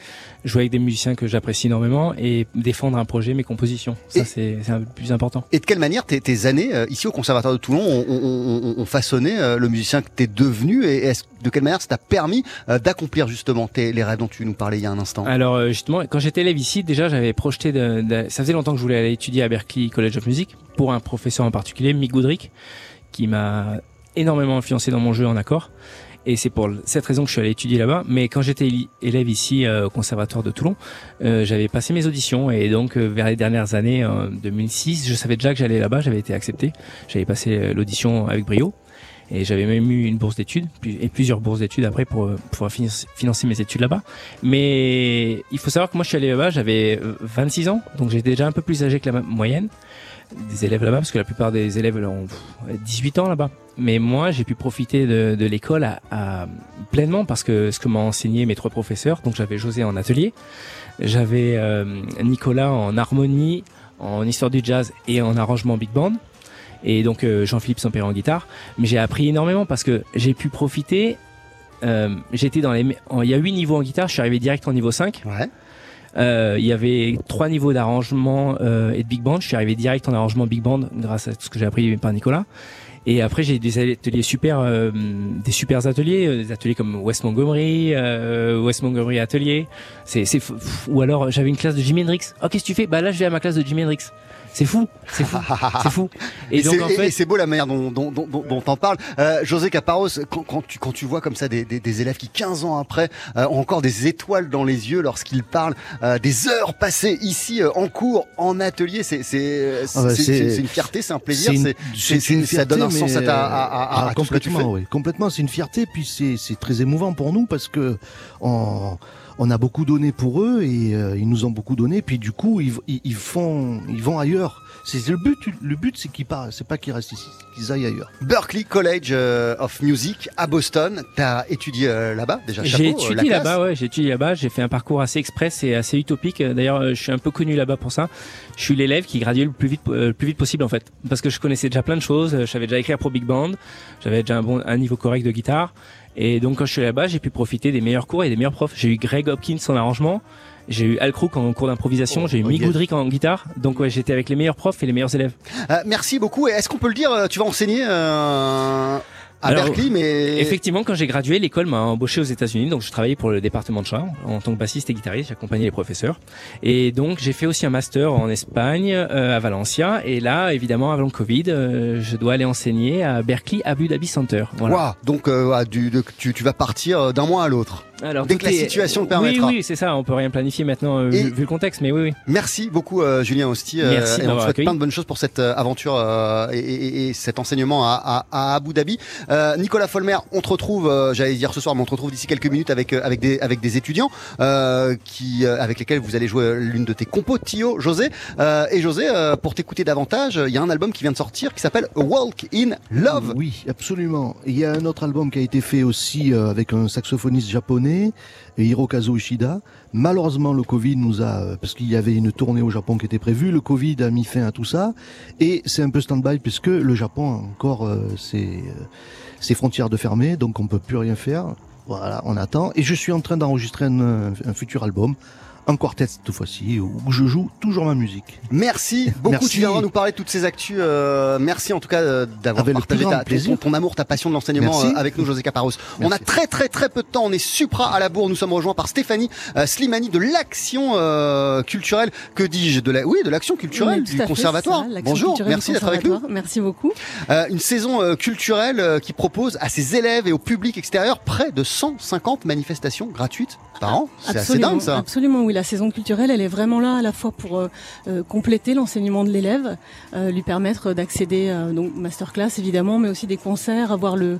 jouer avec des musiciens que j'apprécie énormément et défendre un projet mes compositions. Ça c'est peu plus important. Et de quelle manière tes, tes années euh, ici au Conservatoire de Toulon ont, façonné le musicien que tu es devenu et est-ce- de quelle manière ça t'a permis d'accomplir justement tes, les rêves dont tu nous parlais il y a un instant? Alors justement, quand j'étais élève ici, déjà j'avais projeté, de, de- ça faisait longtemps que je voulais aller étudier à Berklee College of Music pour un professeur en particulier, Mick Goodrick, qui m'a énormément influencé dans mon jeu en accord. Et c'est pour cette raison que je suis allé étudier là-bas. Mais quand j'étais élève ici euh, au Conservatoire de Toulon, euh, j'avais passé mes auditions et donc euh, vers les dernières années, en 2006, je savais déjà que j'allais là-bas, j'avais été accepté. J'avais passé l'audition avec brio. Et j'avais même eu une bourse d'études et plusieurs bourses d'études après pour euh, pouvoir financer mes études là-bas. Mais il faut savoir que moi je suis allé là-bas, j'avais euh, 26 ans, donc j'étais déjà un peu plus âgé que la moyenne des élèves là-bas, parce que la plupart des élèves ont pff, 18 ans là-bas. Mais moi, j'ai pu profiter de, l'école à- pleinement parce que ce que m'ont enseigné mes trois professeurs, donc j'avais José en atelier, j'avais euh, Nicolas en harmonie, en histoire du jazz et en arrangement big band, et donc euh, Jean-Philippe Sampéré en guitare. Mais j'ai appris énormément parce que j'ai pu profiter. Euh, J'étais dans les, il y a huit niveaux en guitare, je suis arrivé direct en niveau 5. Euh, il y avait trois niveaux d'arrangement euh, et de big band. Je suis arrivé direct en arrangement big band grâce à tout ce que j'ai appris par Nicolas. Et après j'ai des ateliers super, euh, des super ateliers, des ateliers comme West Montgomery, West Montgomery Atelier. C'est, ou alors j'avais une classe de Jimi Hendrix. Oh qu'est-ce que tu fais Bah là je vais à ma classe de Jimi Hendrix. C'est fou, c'est fou, c'est fou. Et, donc en fait, c'est beau la manière dont dont dont, dont t'en parles. Euh, José Caparros, quand, quand, tu quand tu vois comme ça des, des, des élèves qui 15 ans après euh, ont encore des étoiles dans les yeux lorsqu'ils parlent, euh, des heures passées ici euh, en cours, en atelier, c'est c'est Ah bah, c'est une fierté, c'est un plaisir, c'est ça donne un sens à ta à, à, à ah, tout ce que tu fais. complètement, oui. Complètement, c'est une fierté, puis c'est c'est très émouvant pour nous parce que on, on a beaucoup donné pour eux et euh, ils nous ont beaucoup donné, puis du coup ils, ils, ils font ils vont ailleurs. C'est le but, le but c'est qu'ils partent, c'est pas qu'ils restent ici, c'est qu'ils aillent ailleurs. Berkeley College euh, of Music à Boston. T'as étudié euh, là-bas déjà. J'ai euh, étudié là-bas, ouais, j'ai étudié là-bas. J'ai fait un parcours assez express et assez utopique. D'ailleurs, je suis un peu connu là-bas pour ça. Je suis l'élève qui graduait le plus vite, euh, le plus vite possible en fait, parce que je connaissais déjà plein de choses. Je savais déjà écrire pour big band, j'avais déjà un bon, un niveau correct de guitare. Et donc quand je suis là-bas, j'ai pu profiter des meilleurs cours et des meilleurs profs. J'ai eu Greg Hopkins en arrangement. J'ai eu Al Crook en cours d'improvisation, j'ai eu oh, Mick. Goodrick en guitare, donc ouais, j'étais avec les meilleurs profs et les meilleurs élèves. Euh, merci beaucoup. Et Est-ce qu'on peut le dire euh, Tu vas enseigner euh, à Alors, Berkeley, mais Effectivement, quand j'ai gradué, l'école m'a embauché aux États-Unis, donc je travaillais pour le département de chant en tant que bassiste et guitariste, j'accompagnais les professeurs. Et donc j'ai fait aussi un master en Espagne, euh, à Valencia, et là, évidemment, avant le Covid, euh, je dois aller enseigner à Berkeley Abu Dhabi Center. Voilà. Waouh, donc euh, du- de- tu, tu vas partir euh, d'un mois à l'autre. Alors, Dès que la est- situation le Oui, permettra. oui, c'est ça. On peut rien planifier maintenant euh, Et- vu, vu le contexte, mais oui, oui. Merci beaucoup euh, Julien Hosty. euh, Merci et on te souhaite accueilli. plein de bonnes choses pour cette euh, aventure euh, et, et- et cet enseignement à, à- à Abu Dhabi. Euh, Nicolas Folmer, on te retrouve, euh, j'allais dire ce soir, mais on te retrouve d'ici quelques minutes avec euh, avec des avec des étudiants euh, qui euh, avec lesquels vous allez jouer euh, l'une de tes compos, Tio, José. Euh, et José, euh, pour t'écouter davantage, il y a un album qui vient de sortir qui s'appelle Walk in Love. Oui, absolument. Il y a un autre album qui a été fait aussi euh, avec un saxophoniste japonais, Hirokazu Ishida. Malheureusement, le Covid nous a, euh, parce qu'il y avait une tournée au Japon qui était prévue, le Covid a mis fin à tout ça, et c'est un peu stand-by puisque le Japon a encore euh, ses, euh, ses frontières de fermées, donc on peut plus rien faire. Voilà, on attend. Et je suis en train d'enregistrer un futur album, en quartet cette fois-ci, où je joue toujours ma musique. Merci beaucoup. Merci. Tu viendras nous parler de toutes ces actus. euh, merci en tout cas euh, d'avoir partagé ta- ton, ton amour, ta passion de l'enseignement Merci. euh, avec nous, José Caparros. On a très très très peu de temps. On est supra à la bourre. Nous sommes rejoints par Stéphanie euh, Slimani de l'action euh, culturelle. Que dis-je de la oui de l'action culturelle Oui, du conservatoire. ça, Bonjour, culturelle merci d'être avec nous. Merci beaucoup. Euh, une saison euh, culturelle euh, qui propose à ses élèves et au public extérieur près de 150 manifestations gratuites par an. C'est assez Absolument, dingue ça. absolument, oui. La saison culturelle, elle est vraiment là à la fois pour euh, euh, compléter l'enseignement de l'élève, euh, lui permettre d'accéder euh, donc masterclass évidemment, mais aussi des concerts, avoir le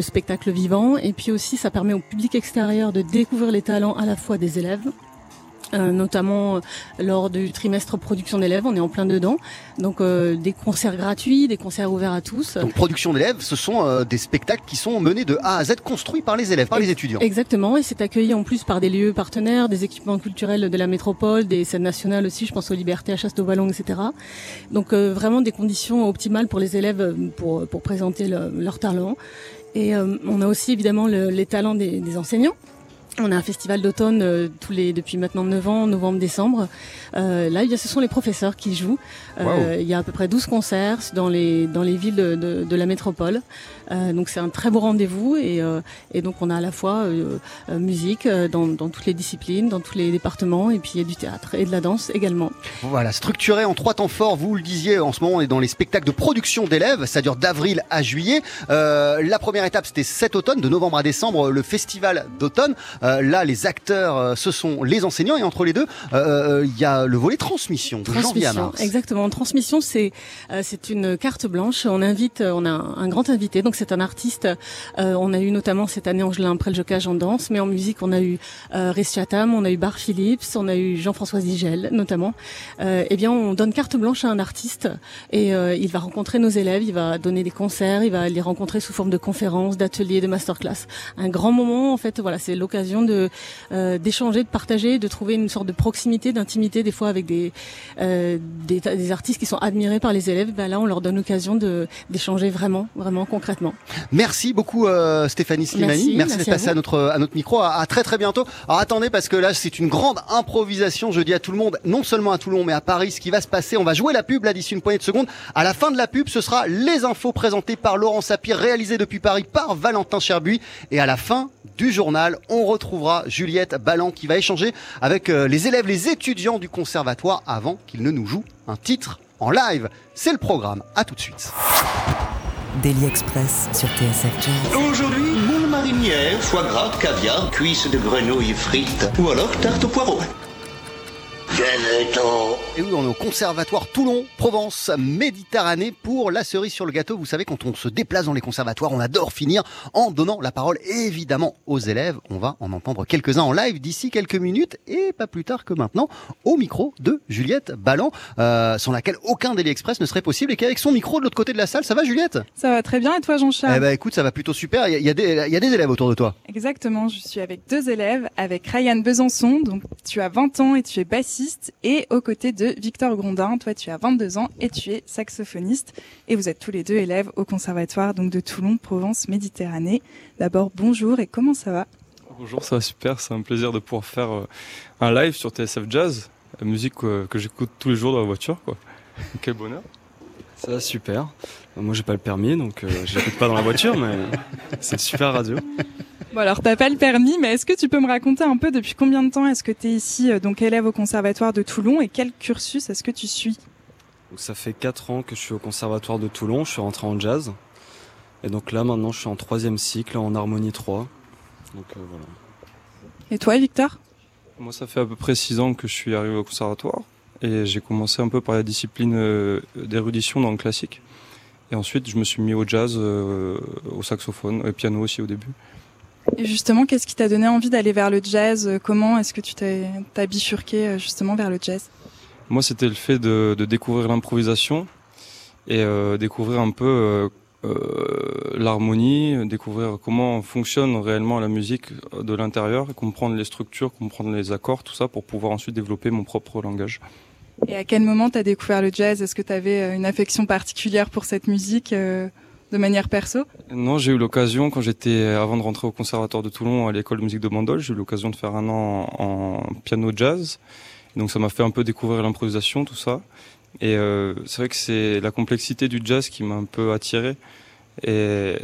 spectacle vivant, et puis aussi ça permet au public extérieur de découvrir les talents à la fois des élèves. Euh, notamment euh, lors du trimestre production d'élèves, on est en plein dedans. Donc euh, des concerts gratuits, des concerts ouverts à tous. Donc production d'élèves, ce sont euh, des spectacles qui sont menés de A à Z, construits par les élèves, par les étudiants. Exactement, et c'est accueilli en plus par des lieux partenaires, des équipements culturels de la métropole, des scènes nationales aussi, je pense aux Libertés, à Chasteau-Vallon, etc. Donc euh, vraiment des conditions optimales pour les élèves euh, pour, pour présenter le- leur talent. Et euh, on a aussi évidemment le- les talents des, des enseignants. On a un festival d'automne euh, tous les depuis maintenant 9 ans, novembre-décembre. Euh, là, il y a- ce sont les professeurs qui jouent. Euh, Wow. Il y a à peu près 12 concerts dans les dans les villes de, de, de la métropole. Euh, donc c'est un très beau rendez-vous et, euh, et donc on a à la fois euh, musique dans, dans toutes les disciplines, dans tous les départements et puis il y a du théâtre et de la danse également. Voilà, structuré en trois temps forts, vous le disiez, en ce moment on est dans les spectacles de production d'élèves, ça dure d'avril à juillet. Euh, la première étape c'était cet automne, de novembre à décembre, le festival d'automne. Euh, là les acteurs, ce sont les enseignants et entre les deux, il y a le volet transmission, de janvier à Transmission, mars. exactement. Transmission, c'est euh, c'est une carte blanche. On invite, on a un, un grand invité, donc c'est un artiste. Euh, on a eu notamment cette année Angelin Preljocage en danse, mais en musique, on a eu euh, Chatham, on a eu Bar Phillips, on a eu Jean-François Zigel notamment. Euh, eh bien, on donne carte blanche à un artiste et euh, il va rencontrer nos élèves, il va donner des concerts, il va les rencontrer sous forme de conférences, d'ateliers, de masterclass. Un grand moment, en fait, voilà, c'est l'occasion de d'échanger, de partager, de trouver une sorte de proximité, d'intimité, des fois avec des, des artistes qui sont admirés par les élèves. Ben là, on leur donne l'occasion d'échanger vraiment, vraiment concrètement. Merci beaucoup euh, Stéphanie Slimani. Merci, Merci, merci d'être à passée à notre à notre micro. À, à très très bientôt. Alors attendez parce que là c'est une grande improvisation. Je dis à tout le monde, non seulement à Toulon mais à Paris, ce qui va se passer. On va jouer la pub là d'ici une poignée de secondes. À la fin de la pub, ce sera les infos présentées par Laurent Sapir, réalisées depuis Paris par Valentin Cherbuis. Et à la fin du journal, on retrouvera Juliette Ballan qui va échanger avec euh, les élèves, les étudiants du conservatoire avant qu'ils ne nous jouent un titre en live. C'est le programme. À tout de suite. Daily Express sur TSF Jazz. Aujourd'hui, moule marinière, foie gras, caviar, cuisses de grenouille frites ou alors tarte au poireau. Et oui, on est au Conservatoire Toulon, Provence, Méditerranée pour la cerise sur le gâteau. Vous savez, quand on se déplace dans les conservatoires, on adore finir en donnant la parole évidemment aux élèves. On va en entendre quelques-uns en live d'ici quelques minutes et pas plus tard que maintenant au micro de Juliette Ballan, euh, sans laquelle aucun Daily Express ne serait possible et qui est avec son micro de l'autre côté de la salle. Ça va Juliette? Ça va très bien et toi Jean-Charles? Eh ben écoute, ça va plutôt super. Il y, a- il y a des- il y a des élèves autour de toi. Exactement, je suis avec deux élèves, avec Ryan Besançon, donc tu as 20 ans et tu es bassiste, et aux côtés de Victor Grondin, toi tu as 22 ans et tu es saxophoniste, et vous êtes tous les deux élèves au conservatoire donc de Toulon, Provence, Méditerranée. D'abord bonjour et comment ça va? Bonjour, ça va super, c'est un plaisir de pouvoir faire euh, un live sur TSF Jazz, la musique euh, que j'écoute tous les jours dans la voiture. Quoi. Quel bonheur. Ça va super. Moi j'ai pas le permis donc euh, j'écoute pas dans la voiture mais c'est une super radio. Bon alors t'as pas le permis, mais est-ce que tu peux me raconter un peu depuis combien de temps est-ce que tu es ici, euh, donc élève au conservatoire de Toulon, et quel cursus est-ce que tu suis? Donc ça fait 4 ans que je suis au conservatoire de Toulon, je suis rentré en jazz. Et donc là maintenant je suis en troisième cycle en harmonie 3. Donc euh, voilà. Et toi Victor? Moi, ça fait à peu près six ans que je suis arrivé au conservatoire et j'ai commencé un peu par la discipline euh, d'érudition dans le classique. Et ensuite, je me suis mis au jazz, euh, au saxophone, et piano aussi au début. Et justement, qu'est-ce qui t'a donné envie d'aller vers le jazz? Comment est-ce que tu t'es t'as bifurqué euh, justement vers le jazz? Moi, c'était le fait de, de découvrir l'improvisation et euh, découvrir un peu euh, l'harmonie, découvrir comment fonctionne réellement la musique de l'intérieur, comprendre les structures, comprendre les accords, tout ça, pour pouvoir ensuite développer mon propre langage. Et à quel moment t'as découvert le jazz? Est-ce que t'avais euh, une affection particulière pour cette musique euh, de manière perso? Non, j'ai eu l'occasion, quand j'étais, avant de rentrer au conservatoire de Toulon, à l'école de musique de Bandol, j'ai eu l'occasion de faire un an en, en piano jazz. Donc ça m'a fait un peu découvrir l'improvisation, tout ça. Et euh, c'est vrai que c'est la complexité du jazz qui m'a un peu attiré. Et,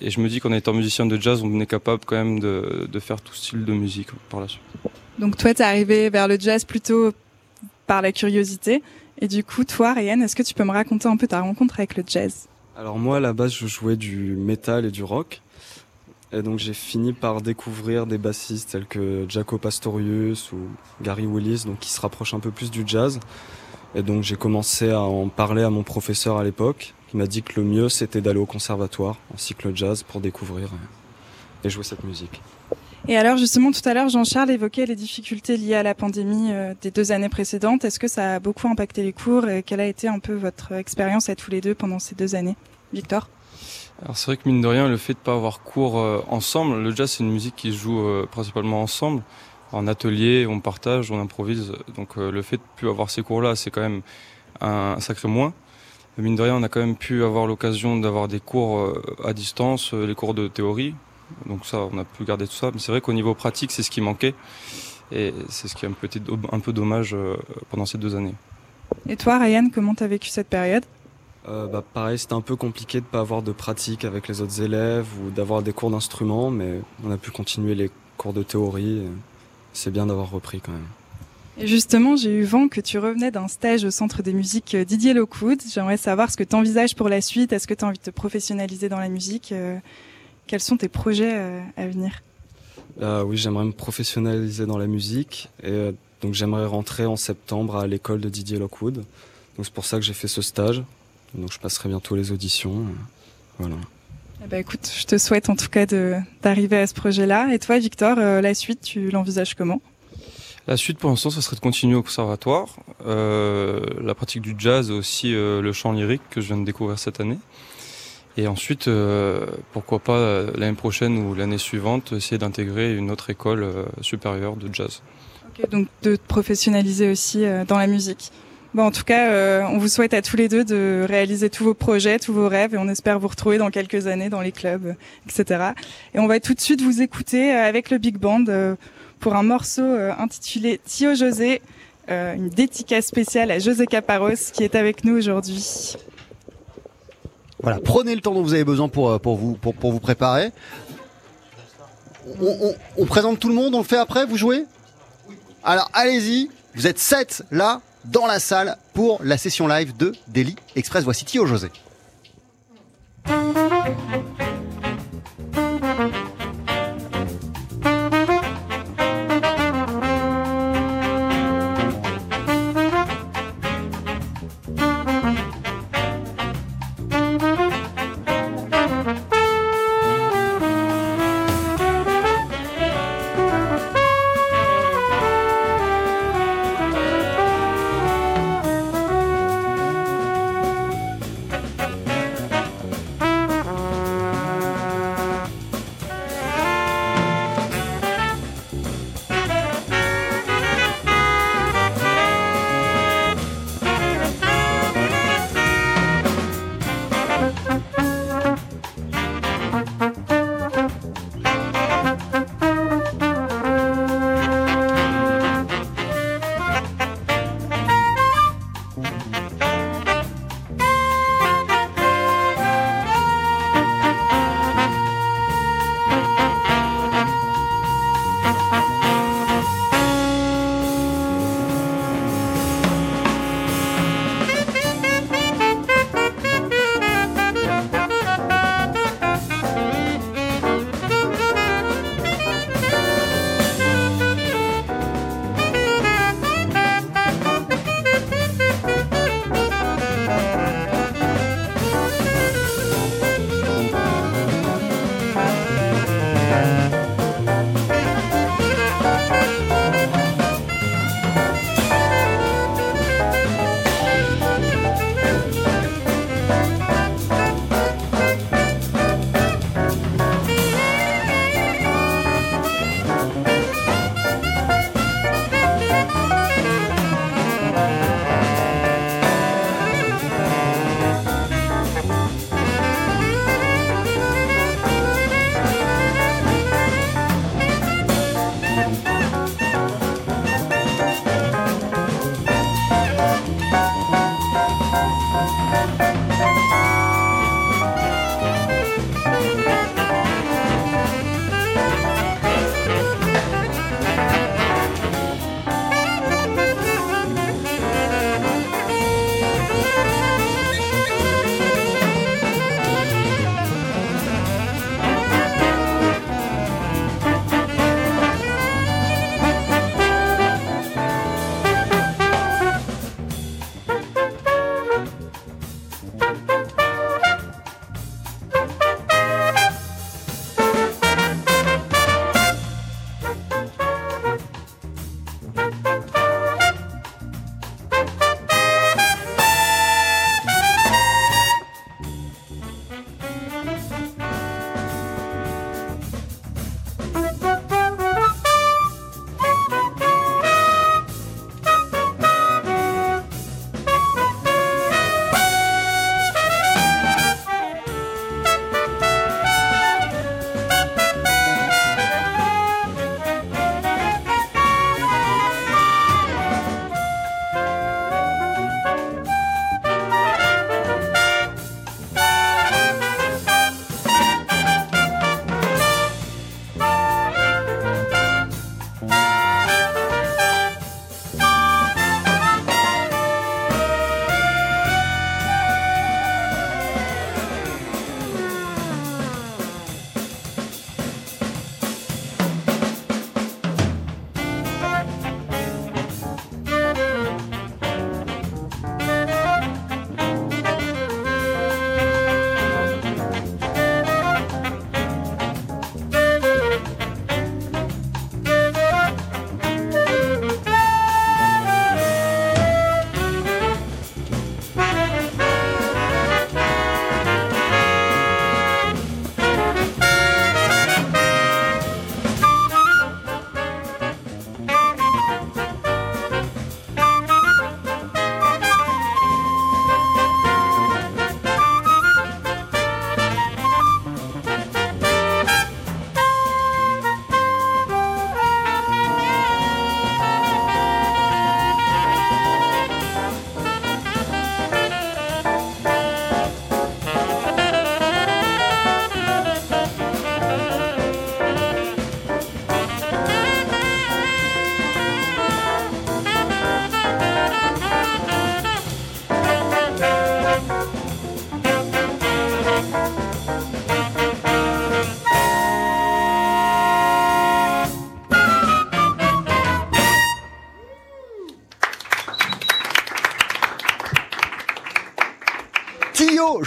et je me dis qu'en étant musicien de jazz, on est capable quand même de, de faire tout style de musique par la suite. Donc toi, t'es arrivé vers le jazz plutôt par la curiosité. Et du coup, toi, Ryan, est-ce que tu peux me raconter un peu ta rencontre avec le jazz? Alors moi à la base je jouais du métal et du rock. Et donc j'ai fini par découvrir des bassistes tels que Jaco Pastorius ou Gary Willis, donc qui se rapprochent un peu plus du jazz. Et donc j'ai commencé à en parler à mon professeur à l'époque, qui m'a dit que le mieux c'était d'aller au conservatoire en cycle jazz pour découvrir et- et jouer cette musique. Et alors justement, tout à l'heure, Jean-Charles évoquait les difficultés liées à la pandémie euh, des deux années précédentes. Est-ce que ça a beaucoup impacté les cours et quelle a été un peu votre expérience à tous les deux pendant ces deux années? Victor? Alors c'est vrai que mine de rien, le fait de pas avoir cours euh, ensemble, le jazz c'est une musique qui se joue euh, principalement ensemble, en atelier, on partage, on improvise. Donc le fait de plus avoir ces cours-là, c'est quand même un, sacré moins. Mine de rien, on a quand même pu avoir l'occasion d'avoir des cours à distance, les cours de théorie. Donc ça, on a pu garder tout ça. Mais c'est vrai qu'au niveau pratique, c'est ce qui manquait. Et c'est ce qui a un peu été un peu dommage euh, pendant ces deux années. Et toi, Ryan, comment t'as vécu cette période? Euh, bah, pareil, c'était un peu compliqué de pas avoir de pratique avec les autres élèves ou d'avoir des cours d'instruments, mais on a pu continuer les cours de théorie. C'est bien d'avoir repris quand même. Et justement, j'ai eu vent que tu revenais d'un stage au Centre des musiques euh, Didier Lockwood. J'aimerais savoir ce que tu envisages pour la suite. Est-ce que tu as envie de te professionnaliser dans la musique Euh, Quels sont tes projets euh, à venir? Euh, oui, j'aimerais me professionnaliser dans la musique et euh, donc j'aimerais rentrer en septembre à l'école de Didier Lockwood. Donc c'est pour ça que j'ai fait ce stage. Donc je passerai bientôt les auditions. euh, Voilà. Eh ben, écoute, je te souhaite en tout cas d'arriver à ce projet-là. Et toi, Victor, euh, la suite, tu l'envisages comment? La suite pour l'instant, ça serait de continuer au conservatoire, euh, la pratique du jazz et aussi euh, le chant lyrique que je viens de découvrir cette année. Et ensuite, euh, pourquoi pas euh, l'année prochaine ou l'année suivante, essayer d'intégrer une autre école euh, supérieure de jazz. Ok, Donc de professionnaliser aussi dans la musique. Bon, en tout cas, on vous souhaite à tous les deux de réaliser tous vos projets, tous vos rêves, et on espère vous retrouver dans quelques années dans les clubs, etc. Et on va tout de suite vous écouter avec le big band pour un morceau intitulé Tio José, une dédicace spéciale à José Caparros qui est avec nous aujourd'hui. Voilà, prenez le temps dont vous avez besoin pour, euh, vous, préparer. On présente tout le monde, on le fait après, vous jouez? Alors allez-y, vous êtes sept là, dans la salle pour la session live de Daily Express. Voici Thio José.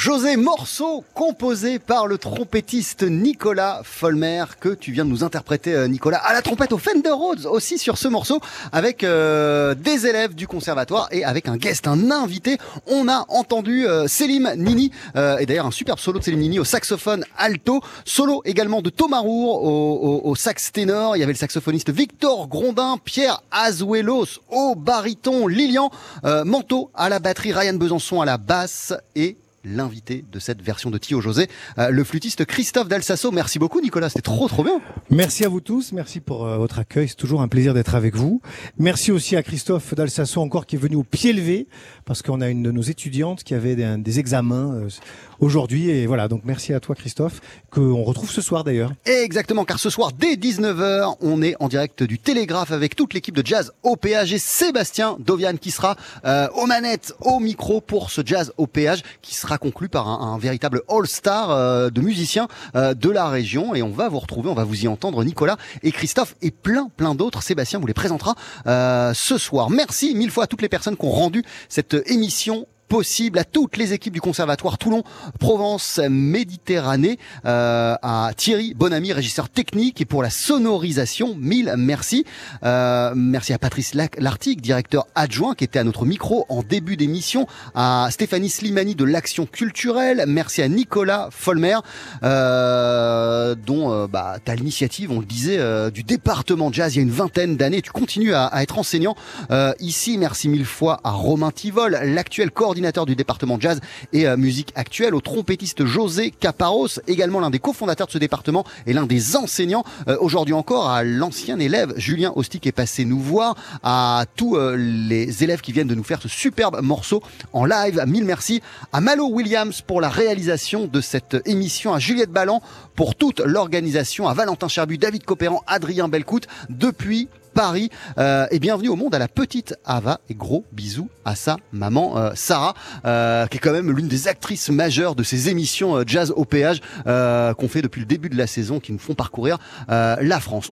José, morceau composé par le trompettiste Nicolas Folmer que tu viens de nous interpréter euh, Nicolas à la trompette au Fender Rhodes aussi sur ce morceau avec euh, des élèves du conservatoire et avec un guest, un invité. On a entendu euh, Célim Nini euh, et d'ailleurs un superbe solo de Célim Nini au saxophone alto, solo également de Thomas Rour au, au, sax ténor. Il y avait le saxophoniste Victor Grondin, Pierre Azuelos au baryton, Lilian Manteau à la batterie, Ryan Besançon à la basse et l'invité de cette version de Tio José, euh, le flûtiste Christophe Dalsasso. Merci beaucoup Nicolas, c'était trop trop bien. Merci à vous tous, merci pour euh, votre accueil, c'est toujours un plaisir d'être avec vous. Merci aussi à Christophe Dalsasso encore qui est venu au pied levé parce qu'on a une de nos étudiantes qui avait des, des examens euh, aujourd'hui et voilà, donc merci à toi Christophe qu'on retrouve ce soir d'ailleurs. Exactement, car ce soir dès 19h, on est en direct du Télégraphe avec toute l'équipe de jazz au péage et Sébastien Dovian qui sera euh, aux manettes, au micro pour ce jazz au péage qui sera conclu par un, un véritable all-star euh, de musiciens euh, de la région et on va vous retrouver, on va vous y entendre Nicolas et Christophe et plein plein d'autres. Sébastien vous les présentera euh, ce soir. Merci mille fois à toutes les personnes qui ont rendu cette émission possible à toutes les équipes du Conservatoire Toulon, Provence, Méditerranée, euh, à Thierry Bonamy, régisseur technique et pour la sonorisation, mille merci. Euh, merci à Patrice Lartigue, directeur adjoint qui était à notre micro en début d'émission, à Stéphanie Slimani de l'Action culturelle, merci à Nicolas Folmer, euh, dont euh, bah, tu as l'initiative, on le disait, euh, du département jazz il y a une vingtaine d'années, tu continues à, à être enseignant euh, ici, merci mille fois à Romain Tivol, l'actuel coordinateur du département jazz et euh, musique actuelle, au trompettiste José Caparos, également l'un des cofondateurs de ce département et l'un des enseignants, euh, aujourd'hui encore à l'ancien élève Julien Osti qui est passé nous voir, à tous euh, les élèves qui viennent de nous faire ce superbe morceau en live, mille merci, à Malo Williams pour la réalisation de cette émission, à Juliette Ballan pour toute l'organisation, à Valentin Cherbu, David Copéran, Adrien Belcout, depuis Paris. Euh, et bienvenue au monde à la petite Ava et gros bisous à sa maman euh, Sarah, euh, qui est quand même l'une des actrices majeures de ces émissions euh, jazz au péage qu'on fait depuis le début de la saison, qui nous font parcourir la France.